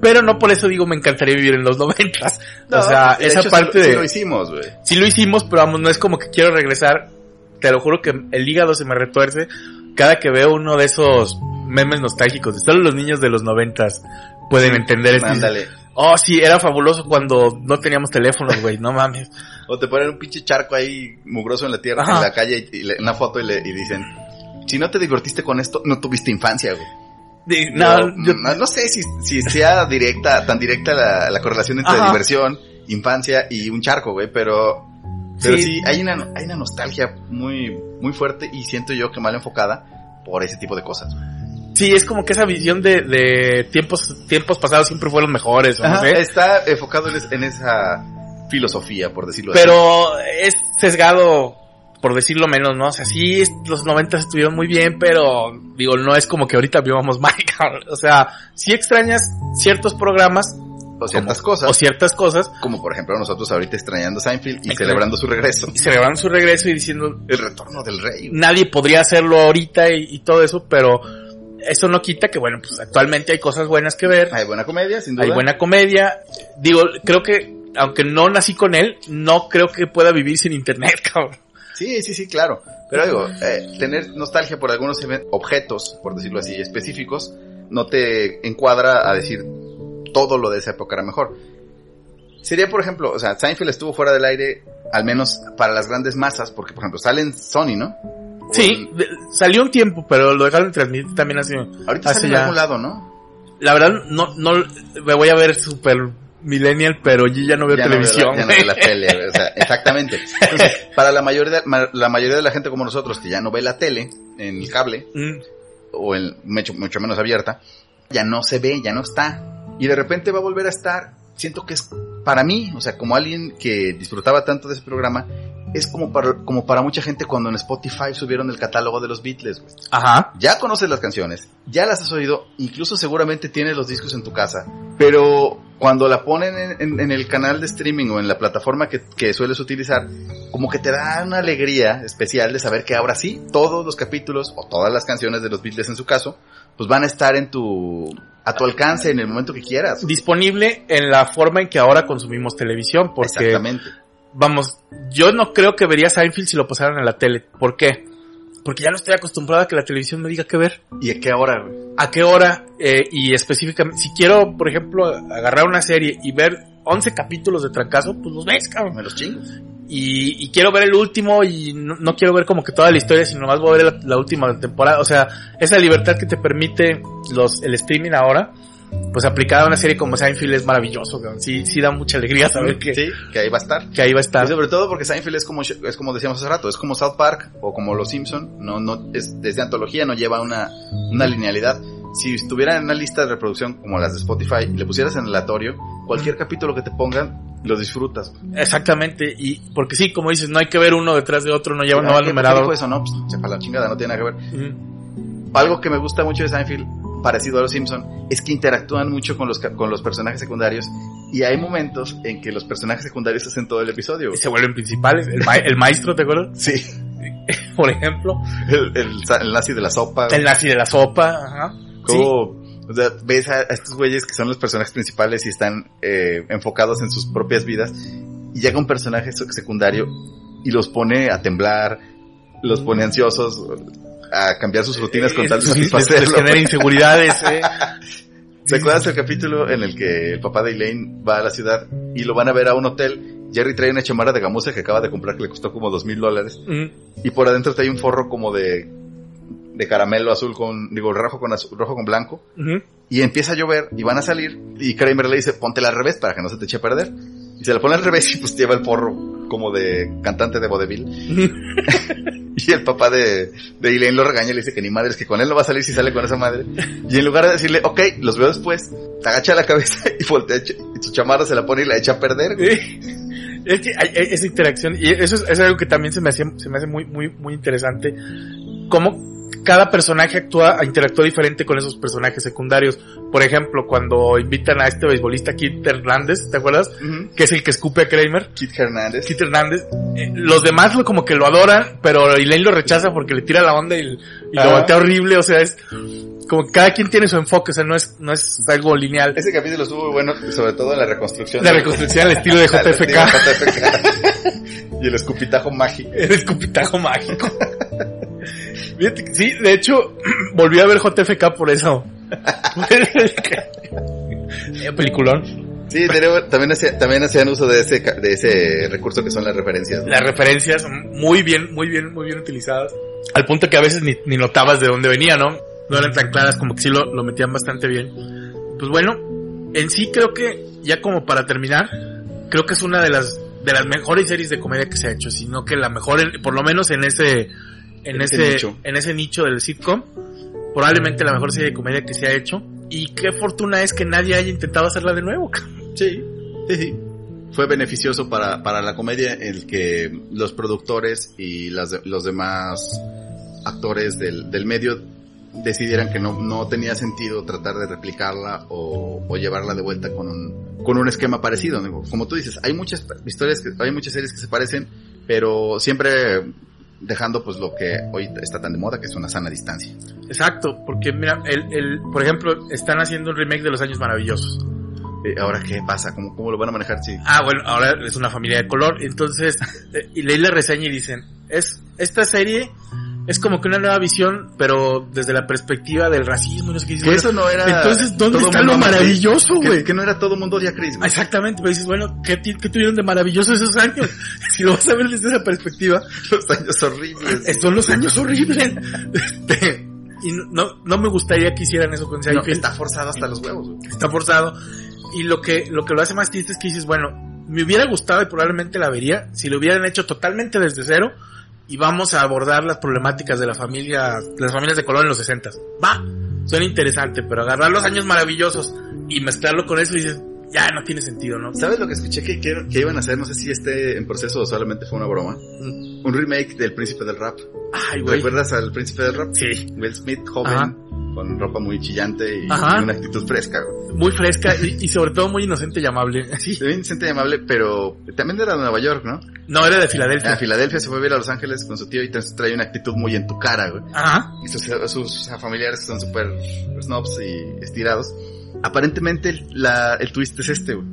Pero no por eso digo me encantaría vivir en los noventas. <laughs> No, o sea, de esa hecho, sí parte sí de... lo hicimos, güey. sí lo hicimos, pero vamos, no es como que quiero regresar. Te lo juro que el hígado se me retuerce cada que veo uno de esos memes nostálgicos. Solo los niños de los noventas pueden entender esto. Ándale. Oh, sí, era fabuloso cuando no teníamos teléfonos, güey, no mames. O te ponen un pinche charco ahí mugroso en la tierra, Ajá. en la calle, y, le- una foto y, le, y dicen, si no te divertiste con esto, no tuviste infancia, güey. No, Yo- no, no sé si, si sea directa, tan directa la, la correlación entre Ajá. diversión, infancia y un charco, güey, pero, pero Sí. sí, hay, una, hay una nostalgia muy, muy fuerte y siento yo que mal enfocada por ese tipo de cosas. Sí, es como que esa visión de, de tiempos, tiempos pasados siempre fueron mejores, o no Ajá, sé. Está enfocado en, es- en esa filosofía, por decirlo así. Pero es sesgado, por decirlo menos, ¿no? O sea, sí, los noventas estuvieron muy bien, pero digo, no es como que ahorita vivamos <laughs> mal, cabrón. O sea, sí extrañas ciertos programas O ciertas como- cosas, o ciertas cosas, como por ejemplo nosotros ahorita extrañando Seinfeld y celebrando su regreso. y celebrando su regreso y diciendo, El retorno del rey. nadie podría hacerlo ahorita y, y todo eso, pero eso no quita que, bueno, pues actualmente hay cosas buenas que ver. Hay buena comedia, sin duda. Hay buena comedia. Digo, creo que, aunque no nací con él, no creo que pueda vivir sin internet, <laughs> cabrón. Sí, sí, sí, claro. Pero digo, eh, tener nostalgia por algunos objetos, por decirlo así, específicos, no te encuadra a decir todo lo de esa época era mejor. Sería, por ejemplo, o sea, Seinfeld estuvo fuera del aire, al menos para las grandes masas, porque, por ejemplo, sale en Sony, ¿no? O Sí, de- salió un tiempo, pero lo dejaron transmitir también así. en- ahorita hace sale en algún lado, ¿no? La verdad, no, no, me voy a ver super millennial, pero yo ya no veo Ya no veo la- televisión. ya no veo la tele, o sea, <laughs> exactamente. Entonces, para la mayoría, la mayoría de la gente como nosotros, que ya no ve la tele en el cable, Mm, o en, mucho, mucho menos abierta, ya no se ve, ya no está. Y de repente va a volver a estar. Siento que es para mí, o sea, como alguien que disfrutaba tanto de ese programa, es como para, como para mucha gente cuando en Spotify subieron el catálogo de los Beatles. güey. Ajá. Ya conoces las canciones, ya las has oído, incluso seguramente tienes los discos en tu casa, pero cuando la ponen en, en- en el canal de streaming o en la plataforma que, que sueles utilizar, como que te da una alegría especial de saber que ahora sí, todos los capítulos o todas las canciones de los Beatles en su caso, pues van a estar en tu, a tu alcance en el momento que quieras. Disponible en la forma en que ahora consumimos televisión, porque, Exactamente. Vamos, yo no creo que vería Seinfeld si lo pasaran en la tele. ¿Por qué? Porque ya no estoy acostumbrado a que la televisión me diga qué ver. ¿Y a qué hora? güey? a qué hora eh, y específicamente, si quiero, por ejemplo, agarrar una serie y ver 11 capítulos de trancazo, pues los ves, cabrón. Me los chingo. Y, y quiero ver el último y no, no quiero ver como que toda la historia, sino nomás voy a ver la, la última temporada. O sea, esa libertad que te permite los, el streaming ahora, pues aplicada a una serie como Seinfeld es maravilloso, cabrón. Sí, sí da mucha alegría saber que, Sí, que ahí va a estar. que ahí va a Y estar. sobre todo porque Seinfeld es como, es como decíamos hace rato, es como South Park o como Los Simpson, no, no, es desde antología, no lleva una, una linealidad. Si estuviera en una lista de reproducción como las de Spotify y le pusieras en aleatorio, cualquier capítulo que te pongan, lo disfrutas. Exactamente, y porque sí, como dices, no hay que ver uno detrás de otro, no lleva, no Ah, va ¿qué- por qué numerado. eso? No, pues la chingada, no tiene nada que ver. Ujú. Algo que me gusta mucho de Seinfeld, parecido a Los Simpson, es que interactúan mucho con los, con los personajes secundarios y hay momentos en que los personajes secundarios hacen todo el episodio. Y se vuelven principales. El, ma- el maestro, ¿te acuerdas? Sí, <laughs> Por ejemplo. el, el, el nazi de la sopa. El nazi de la sopa. Ajá. Sí. Como, o sea, ves a, a estos güeyes que son los personajes principales y están eh, enfocados en sus propias vidas y llega un personaje sec- secundario y los pone a temblar, los pone ansiosos, a cambiar sus rutinas con tal de <laughs> Eh, les, satisfacerlo. genera inseguridades, eh. ¿Se acuerdas el capítulo en el que el papá de Elaine va a la ciudad y lo van a ver a un hotel? Jerry trae una chamarra de gamuza que acaba de comprar que le costó como dos mil dólares Mm. y por adentro trae un forro como de, de caramelo azul con, digo, rojo con azul, rojo con blanco y empieza a llover y van a salir y Kramer le dice, póntela al revés para que no se te eche a perder. Y se la pone al revés y pues lleva el porro como de cantante de vodevil. <laughs> y el papá de, de Elaine lo regaña y le dice que ni madre, es que con él no va a salir si sale con esa madre. Y en lugar de decirle, ok, los veo después, te agacha la cabeza y voltea, y su chamarra se la pone y la echa a perder. güey. Es que hay, hay esa interacción, y eso es, es algo que también se me hace, se me hace muy, muy, muy interesante. Cómo cada personaje actúa, interactúa diferente con esos personajes secundarios. Por ejemplo, cuando invitan a este beisbolista Kit Hernández, ¿te acuerdas? Que es el que escupe a Kramer. Kit Hernández. Kit Hernández. Eh, los demás lo, como que lo adoran, pero Elaine lo rechaza porque le tira la onda y, y lo Ajá. voltea horrible. O sea, es como que cada quien tiene su enfoque, o sea, no es, no es algo lineal. Ese capítulo estuvo muy bueno, sobre todo en la reconstrucción. La reconstrucción al <laughs> estilo de Al estilo JFK. JFK. <laughs> y el escupitajo mágico. El escupitajo mágico. <laughs> Sí, de hecho, <clears throat> volví a ver JFK por eso. Eh, Peliculón. Sí, pero también, hacía- también hacían uso de ese, de ese recurso que son las referencias. ¿no? Las referencias muy bien, muy bien, muy bien utilizadas. Al punto que a veces ni, ni notabas de dónde venía, ¿no? No eran tan claras, como que sí lo, lo metían bastante bien. Pues bueno, en sí creo que, ya como para terminar, creo que es una de las, de las mejores series de comedia que se ha hecho, sino que la mejor, en- por lo menos en ese, en, ese ese, nicho. en ese nicho del sitcom, probablemente la mejor serie de comedia que se ha hecho. Y qué fortuna es que nadie haya intentado hacerla de nuevo. Sí, sí, sí. Fue beneficioso para, para la comedia el que los productores y las los demás actores del, del medio decidieran que no, no tenía sentido tratar de replicarla o, o llevarla de vuelta con un, con un esquema parecido. Como tú dices, hay muchas historias, que, hay muchas series que se parecen, pero siempre dejando pues lo que hoy está tan de moda, que es una sana distancia. Exacto, porque mira, el, el, por ejemplo, están haciendo un remake de Los Años Maravillosos. Eh, Ahora, ¿qué pasa? ¿Cómo, cómo lo van a manejar? Sí. Ah, bueno, ahora es una familia de color. Entonces, eh, y leí la reseña y dicen, es, esta serie es como que una nueva visión, pero desde la perspectiva del racismo y no sé qué. Que bueno, eso no era... entonces, ¿dónde está lo maravilloso, güey? Que, no era todo mundo odia Chris, güey. Exactamente, pero dices, bueno, ¿qué, qué tuvieron de maravilloso esos años? <laughs> si lo vas a ver desde esa perspectiva, <laughs> Los años horribles. eh, son los años horribles. Este, y no, no me gustaría que hicieran eso con No, está forzado hasta los huevos, está forzado. Y lo que, lo que lo hace más triste es que dices, bueno, me hubiera gustado y probablemente la vería si lo hubieran hecho totalmente desde cero y vamos a abordar las problemáticas de la familia, las familias de color en los 60. Va, suena interesante, pero agarrar los años maravillosos y mezclarlo con eso y dices, ya no tiene sentido, ¿no? ¿Sabes lo que escuché que, que, que iban a hacer? No sé si esté en proceso o solamente fue una broma. Un remake del Príncipe del Rap. Ay, güey. ¿Recuerdas al Príncipe del Rap? Sí, Will Smith, joven, Ajá. Con ropa muy chillante y, Ajá. una actitud fresca. güey. muy fresca y, y sobre todo muy inocente y amable. <laughs> Sí. Bien decente y amable, pero también era de Nueva York, ¿no? No, era de A Filadelfia. Filadelfia se fue a vivir a Los Ángeles con su tío y trae una actitud muy en tu cara, güey. Ajá. y sus, sus familiares son súper snobs y estirados. Aparentemente la, el twist es este, güey.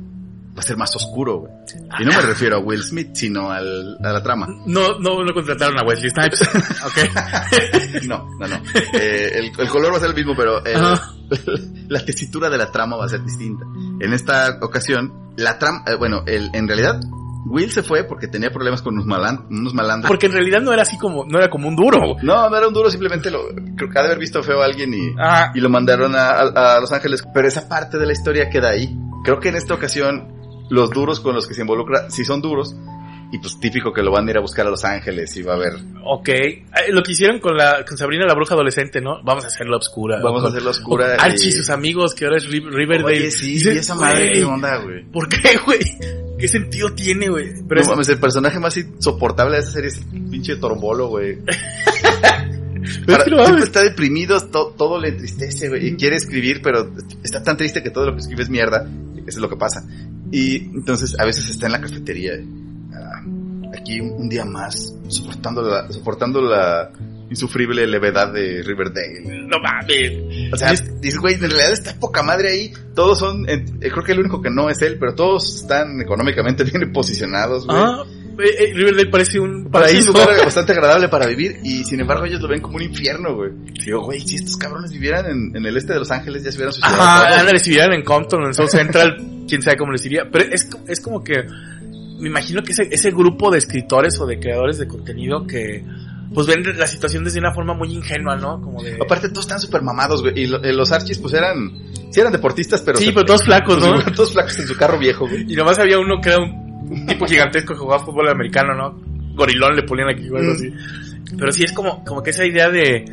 Va a ser más oscuro, güey. Y no me refiero a Will Smith, sino al, a la trama. No, no, no contrataron a Wesley Snipes. <laughs> ok. <laughs> No, no, no. Eh, el, el color va a ser el mismo, pero el- Ajá. <laughs> la tesitura de la trama va a ser distinta. En esta ocasión, la trama, eh, bueno, el, en realidad, Will se fue porque tenía problemas con unos, malan, unos malandros. Porque en realidad no era así como, no era como un duro. No, no era un duro, simplemente lo, creo que ha de haber visto feo a alguien y, Ah, y lo mandaron a, a- a Los Ángeles. Pero esa parte de la historia queda ahí. Creo que en esta ocasión los duros con los que se involucra sí son duros. Y pues típico que lo van a ir a buscar a Los Ángeles y va a haber... ok. Eh, Lo que hicieron con la, con Sabrina la bruja adolescente, ¿no? Vamos a hacerla oscura. Vamos a Con- hacerla oscura. Archie y sus amigos, que ahora es Ri- Riverdale. Oye, sí, Dices, y esa madre, ¿qué onda, güey? ¿Por qué, güey? ¿Qué sentido tiene, güey? Pero No es- mames, el personaje más insoportable de esa serie es el pinche torbolo, güey. <laughs> Para- siempre está deprimido, to- todo le entristece, güey. Y quiere escribir, pero está tan triste que todo lo que escribe es mierda. Eso es lo que pasa. Y entonces a veces está en la cafetería. ah, aquí un, un día más, soportando la, soportando la insufrible levedad de Riverdale. no mames. O sea, dices, güey, en realidad está poca madre ahí. Todos son, eh, creo que el único que no es él, pero todos están económicamente <laughs> bien posicionados, güey. Ah, eh, eh, Riverdale parece un Parece un paraíso. lugar <laughs> bastante agradable para vivir y sin embargo ellos lo ven como un infierno, güey. Digo, güey, si estos cabrones vivieran en, en el este de Los Ángeles ya se hubieran suicidado. Ajá, ándale, si vivieran en Compton, en South Central, <laughs> quién sabe cómo les iría. Pero es, es como que, me imagino que ese, ese grupo de escritores o de creadores de contenido que, pues ven la situación desde una forma muy ingenua, ¿no? Como de... Aparte todos están súper mamados, güey. Y lo- eh, los Archies pues eran, sí eran deportistas, pero... sí, se- pero todos flacos, pues, ¿no? <laughs> todos flacos en su carro viejo, güey. Y nomás había uno que era un tipo gigantesco que jugaba fútbol americano, ¿no? Gorilón le ponían aquí o algo así. Pero sí es como, como que esa idea de,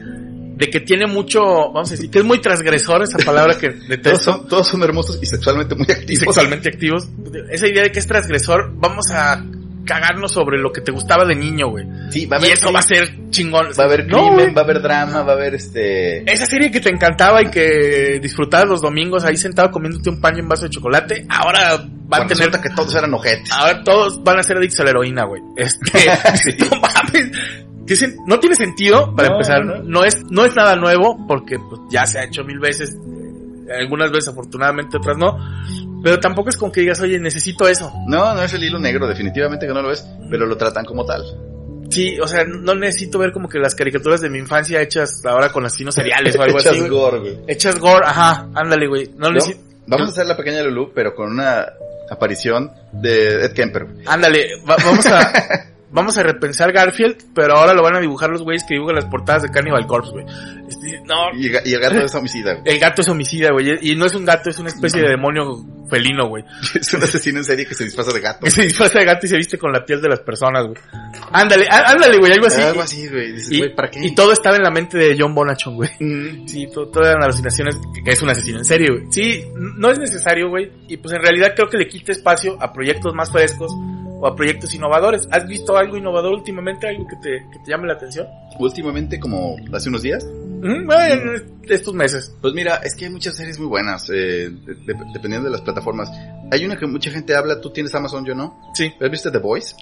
de que tiene mucho, vamos a decir, que es muy transgresor esa palabra que Todos detesto. son, todos son hermosos y sexualmente muy y activos. sexualmente activos. Esa idea de que es transgresor, vamos a cagarnos sobre lo que te gustaba de niño, güey. Sí, va a Y haber, eso va a ser chingón. va a haber No, crimen, va a haber drama, va a haber este... Esa serie que te encantaba y que disfrutabas los domingos ahí sentado comiéndote un pan y un vaso de chocolate, ahora va a tener que todos eran ojetes. Ahora todos van a ser adictos a la heroína, güey. Este, <laughs> <laughs> no mames. No tiene sentido, para No, empezar. no. No, es, no es nada nuevo, porque pues, ya se ha hecho mil veces. Algunas veces afortunadamente, otras no. Pero tampoco es como que digas, oye, necesito eso. No, no es el hilo negro, definitivamente que no lo es, pero lo tratan como tal. Sí, o sea, no necesito ver como que las caricaturas de mi infancia hechas ahora con asesinos seriales o algo <laughs> Echas así. güey. gore, güey. Hechas gore, ajá, ándale, güey. No No, necesito. Vamos a hacer la pequeña Lulu, pero con una aparición de Ed Kemper. Ándale, va- vamos a <laughs> vamos a repensar Garfield, pero ahora lo van a dibujar los güeyes que dibujan las portadas de Cannibal Corpse, güey. Este, no, Y, el y el gato es homicida. güey. el gato es homicida, güey, y no es un gato, es una especie de demonio felino, güey. <laughs> Es un asesino en serie que se disfraza de gato. Que <laughs> se disfraza de gato y se viste con la piel de las personas, güey. Ándale, ándale, güey, algo así. Algo así, güey. Dices, Y, güey, ¿para qué? y todo estaba en la mente de John Bonachon, güey. Mm. Sí, to- todas eran alucinaciones que que es un asesino en serie, güey. Sí, no es necesario, güey. Y pues en realidad creo que le quita espacio a proyectos más frescos o a proyectos innovadores. ¿Has visto algo innovador últimamente? ¿Algo que te, que te llame la atención? Últimamente, como hace unos días, bueno, en estos meses. Pues mira, es que hay muchas series muy buenas, eh, de- de- dependiendo de las plataformas. Hay una que mucha gente habla, tú tienes Amazon, yo no. Sí. ¿Has visto The Voice?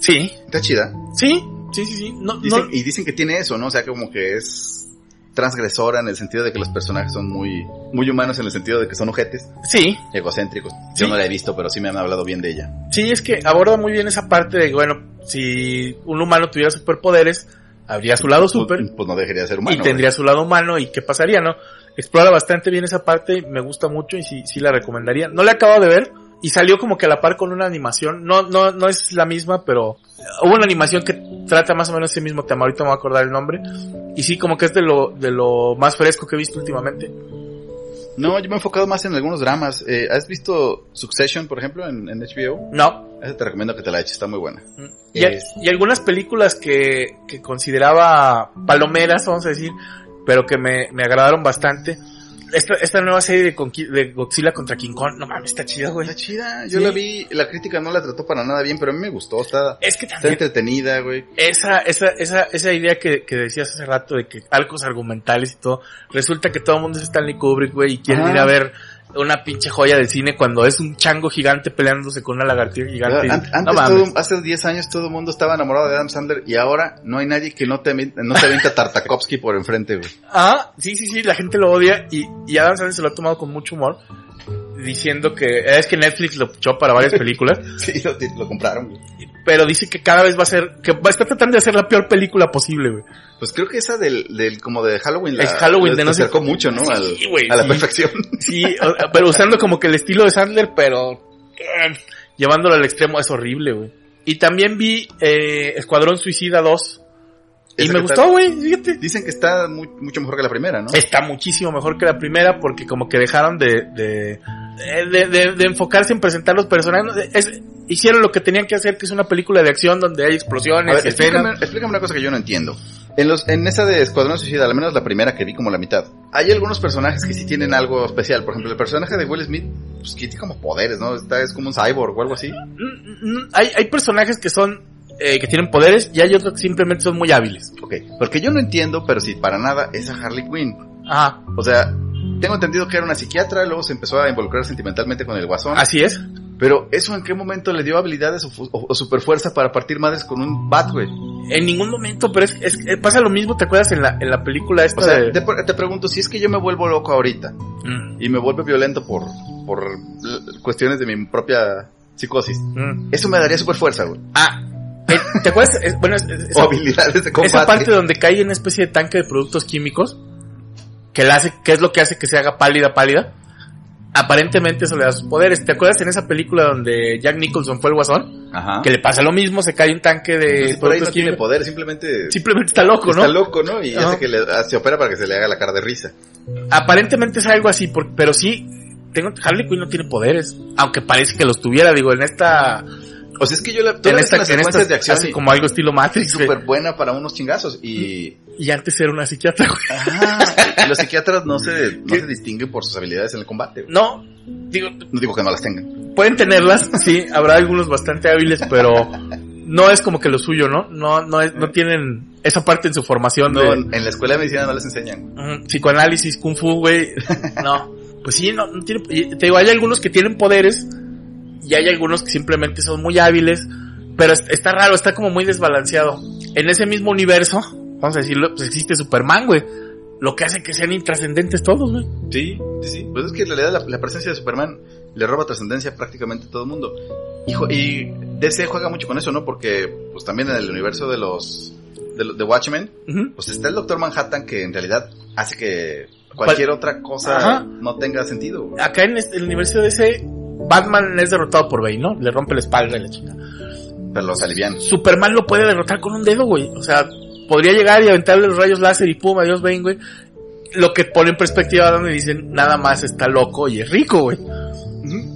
Sí. Está chida. Sí, sí, sí, sí. No, Dicen- no, Y dicen que tiene eso, ¿no? O sea, como que es transgresora en el sentido de que los personajes son muy, muy humanos en el sentido de que son ojetes, sí, egocéntricos. Sí. Yo no la he visto, pero sí me han hablado bien de ella. sí, es que aborda muy bien esa parte de, bueno, si un humano tuviera superpoderes, habría su lado super. Pues, pues no dejaría de ser humano. y tendría su lado humano y qué pasaría, ¿no? Explora bastante bien esa parte, me gusta mucho y sí, sí la recomendaría. No la acabo de ver y salió como que a la par con una animación, no, no, no es la misma, pero hubo una animación que trata más o menos ese mismo tema, ahorita me voy a acordar el nombre. Y sí, como que es de lo, de lo más fresco que he visto últimamente. No, yo me he enfocado más en algunos dramas. Eh, ¿Has visto Succession, por ejemplo, en, en HBO? No. Esa te recomiendo que te la eches, está muy buena. Y, Es- y algunas películas que, que consideraba palomeras, vamos a decir, pero que me, me agradaron bastante. Esta, esta nueva serie de, Conqui- de Godzilla contra King Kong, no mames, está chida, güey. Está chida, yo Sí. la vi, la crítica no la trató para nada bien, pero a mí me gustó, está, Es que está también entretenida, güey. esa, esa, esa, esa idea que, que decías hace rato de que arcos argumentales y todo, resulta que todo el mundo es Stanley Kubrick, güey, y quieren Ajá. ir a ver una pinche joya del cine cuando es un chango gigante peleándose con una lagartija gigante. An- Antes, todo- hace 10 años todo el mundo estaba enamorado de Adam Sandler y ahora no hay nadie que no te, no te avienta Tartakovsky por enfrente, güey. Ah, sí, sí, sí, la gente lo odia y, y Adam Sandler se lo ha tomado con mucho humor, diciendo que es que Netflix lo echó para varias películas, <laughs> Sí, lo, lo compraron, güey. pero dice que cada vez va a ser, que va a estar tratando de hacer la peor película posible, güey. Pues creo que esa del, del como de Halloween, la, Es Halloween de no sé- acercó mucho, ¿no? Sí, Al- güey, a la sí. perfección. Sí, pero usando como que el estilo de Sandler, pero eh, llevándolo al extremo es horrible, güey. Y también vi eh, Escuadrón Suicida 2 y ¿Esa me gustó, güey, fíjate. Dicen que está muy- mucho mejor que la primera, ¿no? Está muchísimo mejor que la primera porque como que dejaron de, de, de, de- de enfocarse en presentar los personajes. Es- hicieron lo que tenían que hacer, que es una película de acción donde hay explosiones ver, explícame, una cosa que yo no entiendo. En los, en esa de Escuadrón Suicida, al menos la primera que vi como la mitad, hay algunos personajes que sí tienen algo especial. Por ejemplo, el personaje de Will Smith, pues que tiene como poderes, ¿no? Está, es como un cyborg o algo así. Mm, mm, Hay, hay personajes que son, eh, que tienen poderes y hay otros que simplemente son muy hábiles. Ok, porque yo no entiendo, pero si para nada es a Harley Quinn. Ajá, O sea, tengo entendido que era una psiquiatra, luego se empezó a involucrar sentimentalmente con el guasón. así es. Pero eso en qué momento le dio habilidades o, o, o superfuerza para partir madres con un bat, güey. En ningún momento, pero es, es- eh, pasa lo mismo, ¿te acuerdas en la, en la película esta O sea, de... te, te pregunto, si es que yo me vuelvo loco ahorita Mm, y me vuelvo violento por, por cuestiones de mi propia psicosis, mm. eso me daría superfuerza, güey. Ah, eh, ¿te acuerdas? Es- bueno, es- esa, <laughs> habilidades de combate. esa parte donde cae en una especie de tanque de productos químicos, que la hace, que es lo que hace que se haga pálida, pálida. Aparentemente eso le da sus poderes. ¿Te acuerdas en esa película donde Jack Nicholson fue el guasón? Ajá. Que le pasa lo mismo, se cae un tanque de Entonces, por ahí no tiene poder, simplemente Simplemente está loco, ¿no? está loco, ¿no? Y Ajá. hace que le, ah, se opera para que se le haga la cara de risa. Aparentemente es algo así, por- pero sí, tengo, Harley Quinn no tiene poderes, aunque parece que los tuviera, digo, en esta O sea, es que yo la, En, esta, las en secuencias esta de acción hace como algo estilo Matrix, súper buena para unos chingazos y Y antes era una psiquiatra, güey. ah, los psiquiatras no <laughs> se no se distinguen por sus habilidades en el combate. güey. No, digo, No digo que no las tengan. pueden tenerlas, sí, habrá algunos bastante hábiles, pero no es como que lo suyo, ¿no? No, no es, no tienen esa parte en su formación No, de en la escuela de medicina no les enseñan. psicoanálisis, kung fu, güey. No, pues sí, no, no tiene, te digo, hay algunos que tienen poderes y hay algunos que simplemente son muy hábiles, pero es- está raro, está como muy desbalanceado. En ese mismo universo, vamos a decirlo, pues existe Superman, güey. Lo que hace que sean intrascendentes todos, güey. Sí, sí, sí. Pues es que en realidad la, la presencia de Superman le roba trascendencia a prácticamente todo el mundo. Y, y DC juega mucho con eso, ¿no? Porque pues también en el universo de los de, Watchmen, pues está el Doctor Manhattan que en realidad hace que cualquier otra cosa Ajá. no tenga sentido. acá en este- el universo de ese, Batman es derrotado por Bane, ¿no? Le rompe la espalda y la chingada. Pero los alivian. Superman lo puede derrotar con un dedo, güey. O sea, podría llegar y aventarle los rayos láser y pum, adiós Bane, güey. Lo que pone en perspectiva donde dicen, nada más está loco y es rico, güey.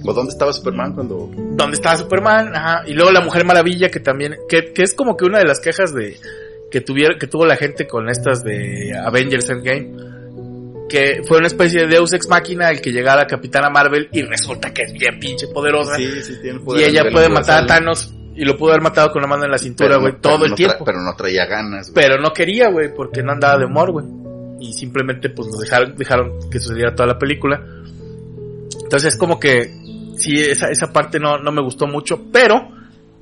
¿O dónde estaba Superman cuando Donde estaba Superman, ajá. Y luego la Mujer Maravilla, que también, que, que es como que una de las quejas de, que tuvieron, que tuvo la gente con estas de Avengers Endgame. Que fue una especie de Deus Ex Máquina el que llegara a Capitana Marvel y resulta que es bien pinche poderosa. Sí, sí, tiene y ella puede matar a. Thanos y lo pudo haber matado con la mano en la cintura, güey, todo el tiempo. pero no traía ganas. Pero no quería, güey, porque no andaba de humor, güey. Y simplemente, pues, nos dejaron, dejaron que sucediera toda la película. Entonces, como que, sí, esa, esa parte no, no me gustó mucho, pero,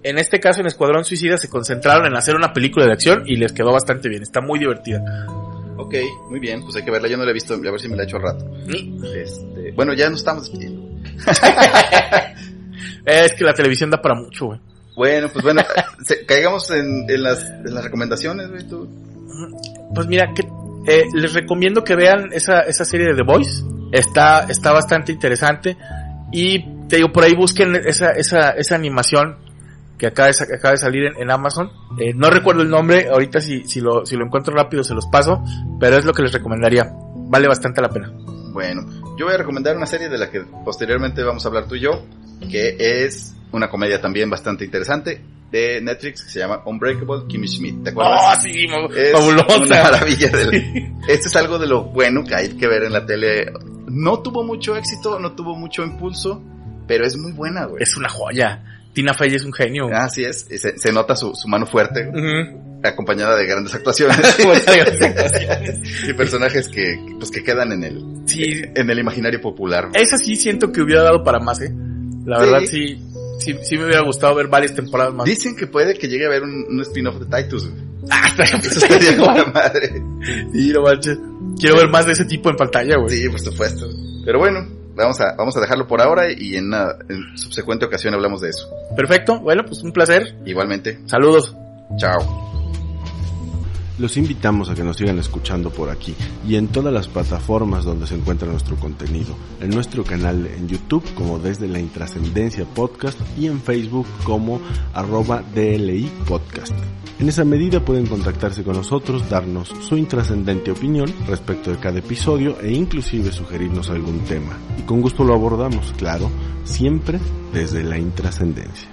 en este caso, en Escuadrón Suicida se concentraron en hacer una película de acción y les quedó bastante bien. Está muy divertida. Ok, muy bien, pues hay que verla. Yo no la he visto, a ver si me la he hecho al rato. Este, bueno, ya nos estamos despidiendo. <laughs> Es que la televisión da para mucho, güey. Bueno, pues bueno, <laughs> se- caigamos en, en las, en las recomendaciones, güey, tú. Pues mira, que, eh, les recomiendo que vean esa, esa serie de The Voice. Está, está bastante interesante. Y te digo, por ahí busquen esa, esa, esa animación que acaba de, acaba de salir en, en Amazon. Eh, no recuerdo el nombre, ahorita si, si, lo, si lo encuentro rápido se los paso, pero es lo que les recomendaría. Vale bastante la pena. Bueno, yo voy a recomendar una serie de la que posteriormente vamos a hablar tú y yo, que es una comedia también bastante interesante de Netflix que se llama Unbreakable Kimmy Schmidt. ¿Te acuerdas? ¡Oh, sí! Es fabulosa! una maravilla. Del... Esto es algo de lo bueno que hay que ver en la tele. No tuvo mucho éxito, no tuvo mucho impulso, pero es muy buena, güey. Es una joya. Tina Fey es un genio. güey. Así es, se, se nota su, su mano fuerte, acompañada de grandes <laughs> <laughs> actuaciones y personajes que, pues, que quedan en el, sí, en el imaginario popular. Esa sí siento que hubiera dado para más, eh. La Sí. verdad sí, sí, sí me hubiera gustado ver varias temporadas más. Dicen que puede que llegue a haber un, un spin-off de Titus. güey. Ah, <laughs> estaría Eso estaría con madre. Sí, no manches. Quiero ver más de ese tipo en pantalla, güey. Sí, por supuesto. Pero bueno, vamos a, vamos a dejarlo por ahora y en una en subsecuente ocasión hablamos de eso. Perfecto. Bueno, pues un placer. Igualmente, Saludos. chao. Los invitamos a que nos sigan escuchando por aquí y en todas las plataformas donde se encuentra nuestro contenido, en nuestro canal en YouTube como desde la intrascendencia podcast y en Facebook como arroba DLI podcast. En esa medida pueden contactarse con nosotros, darnos su intrascendente opinión respecto de cada episodio e inclusive sugerirnos algún tema. Y con gusto lo abordamos, claro, siempre desde la intrascendencia.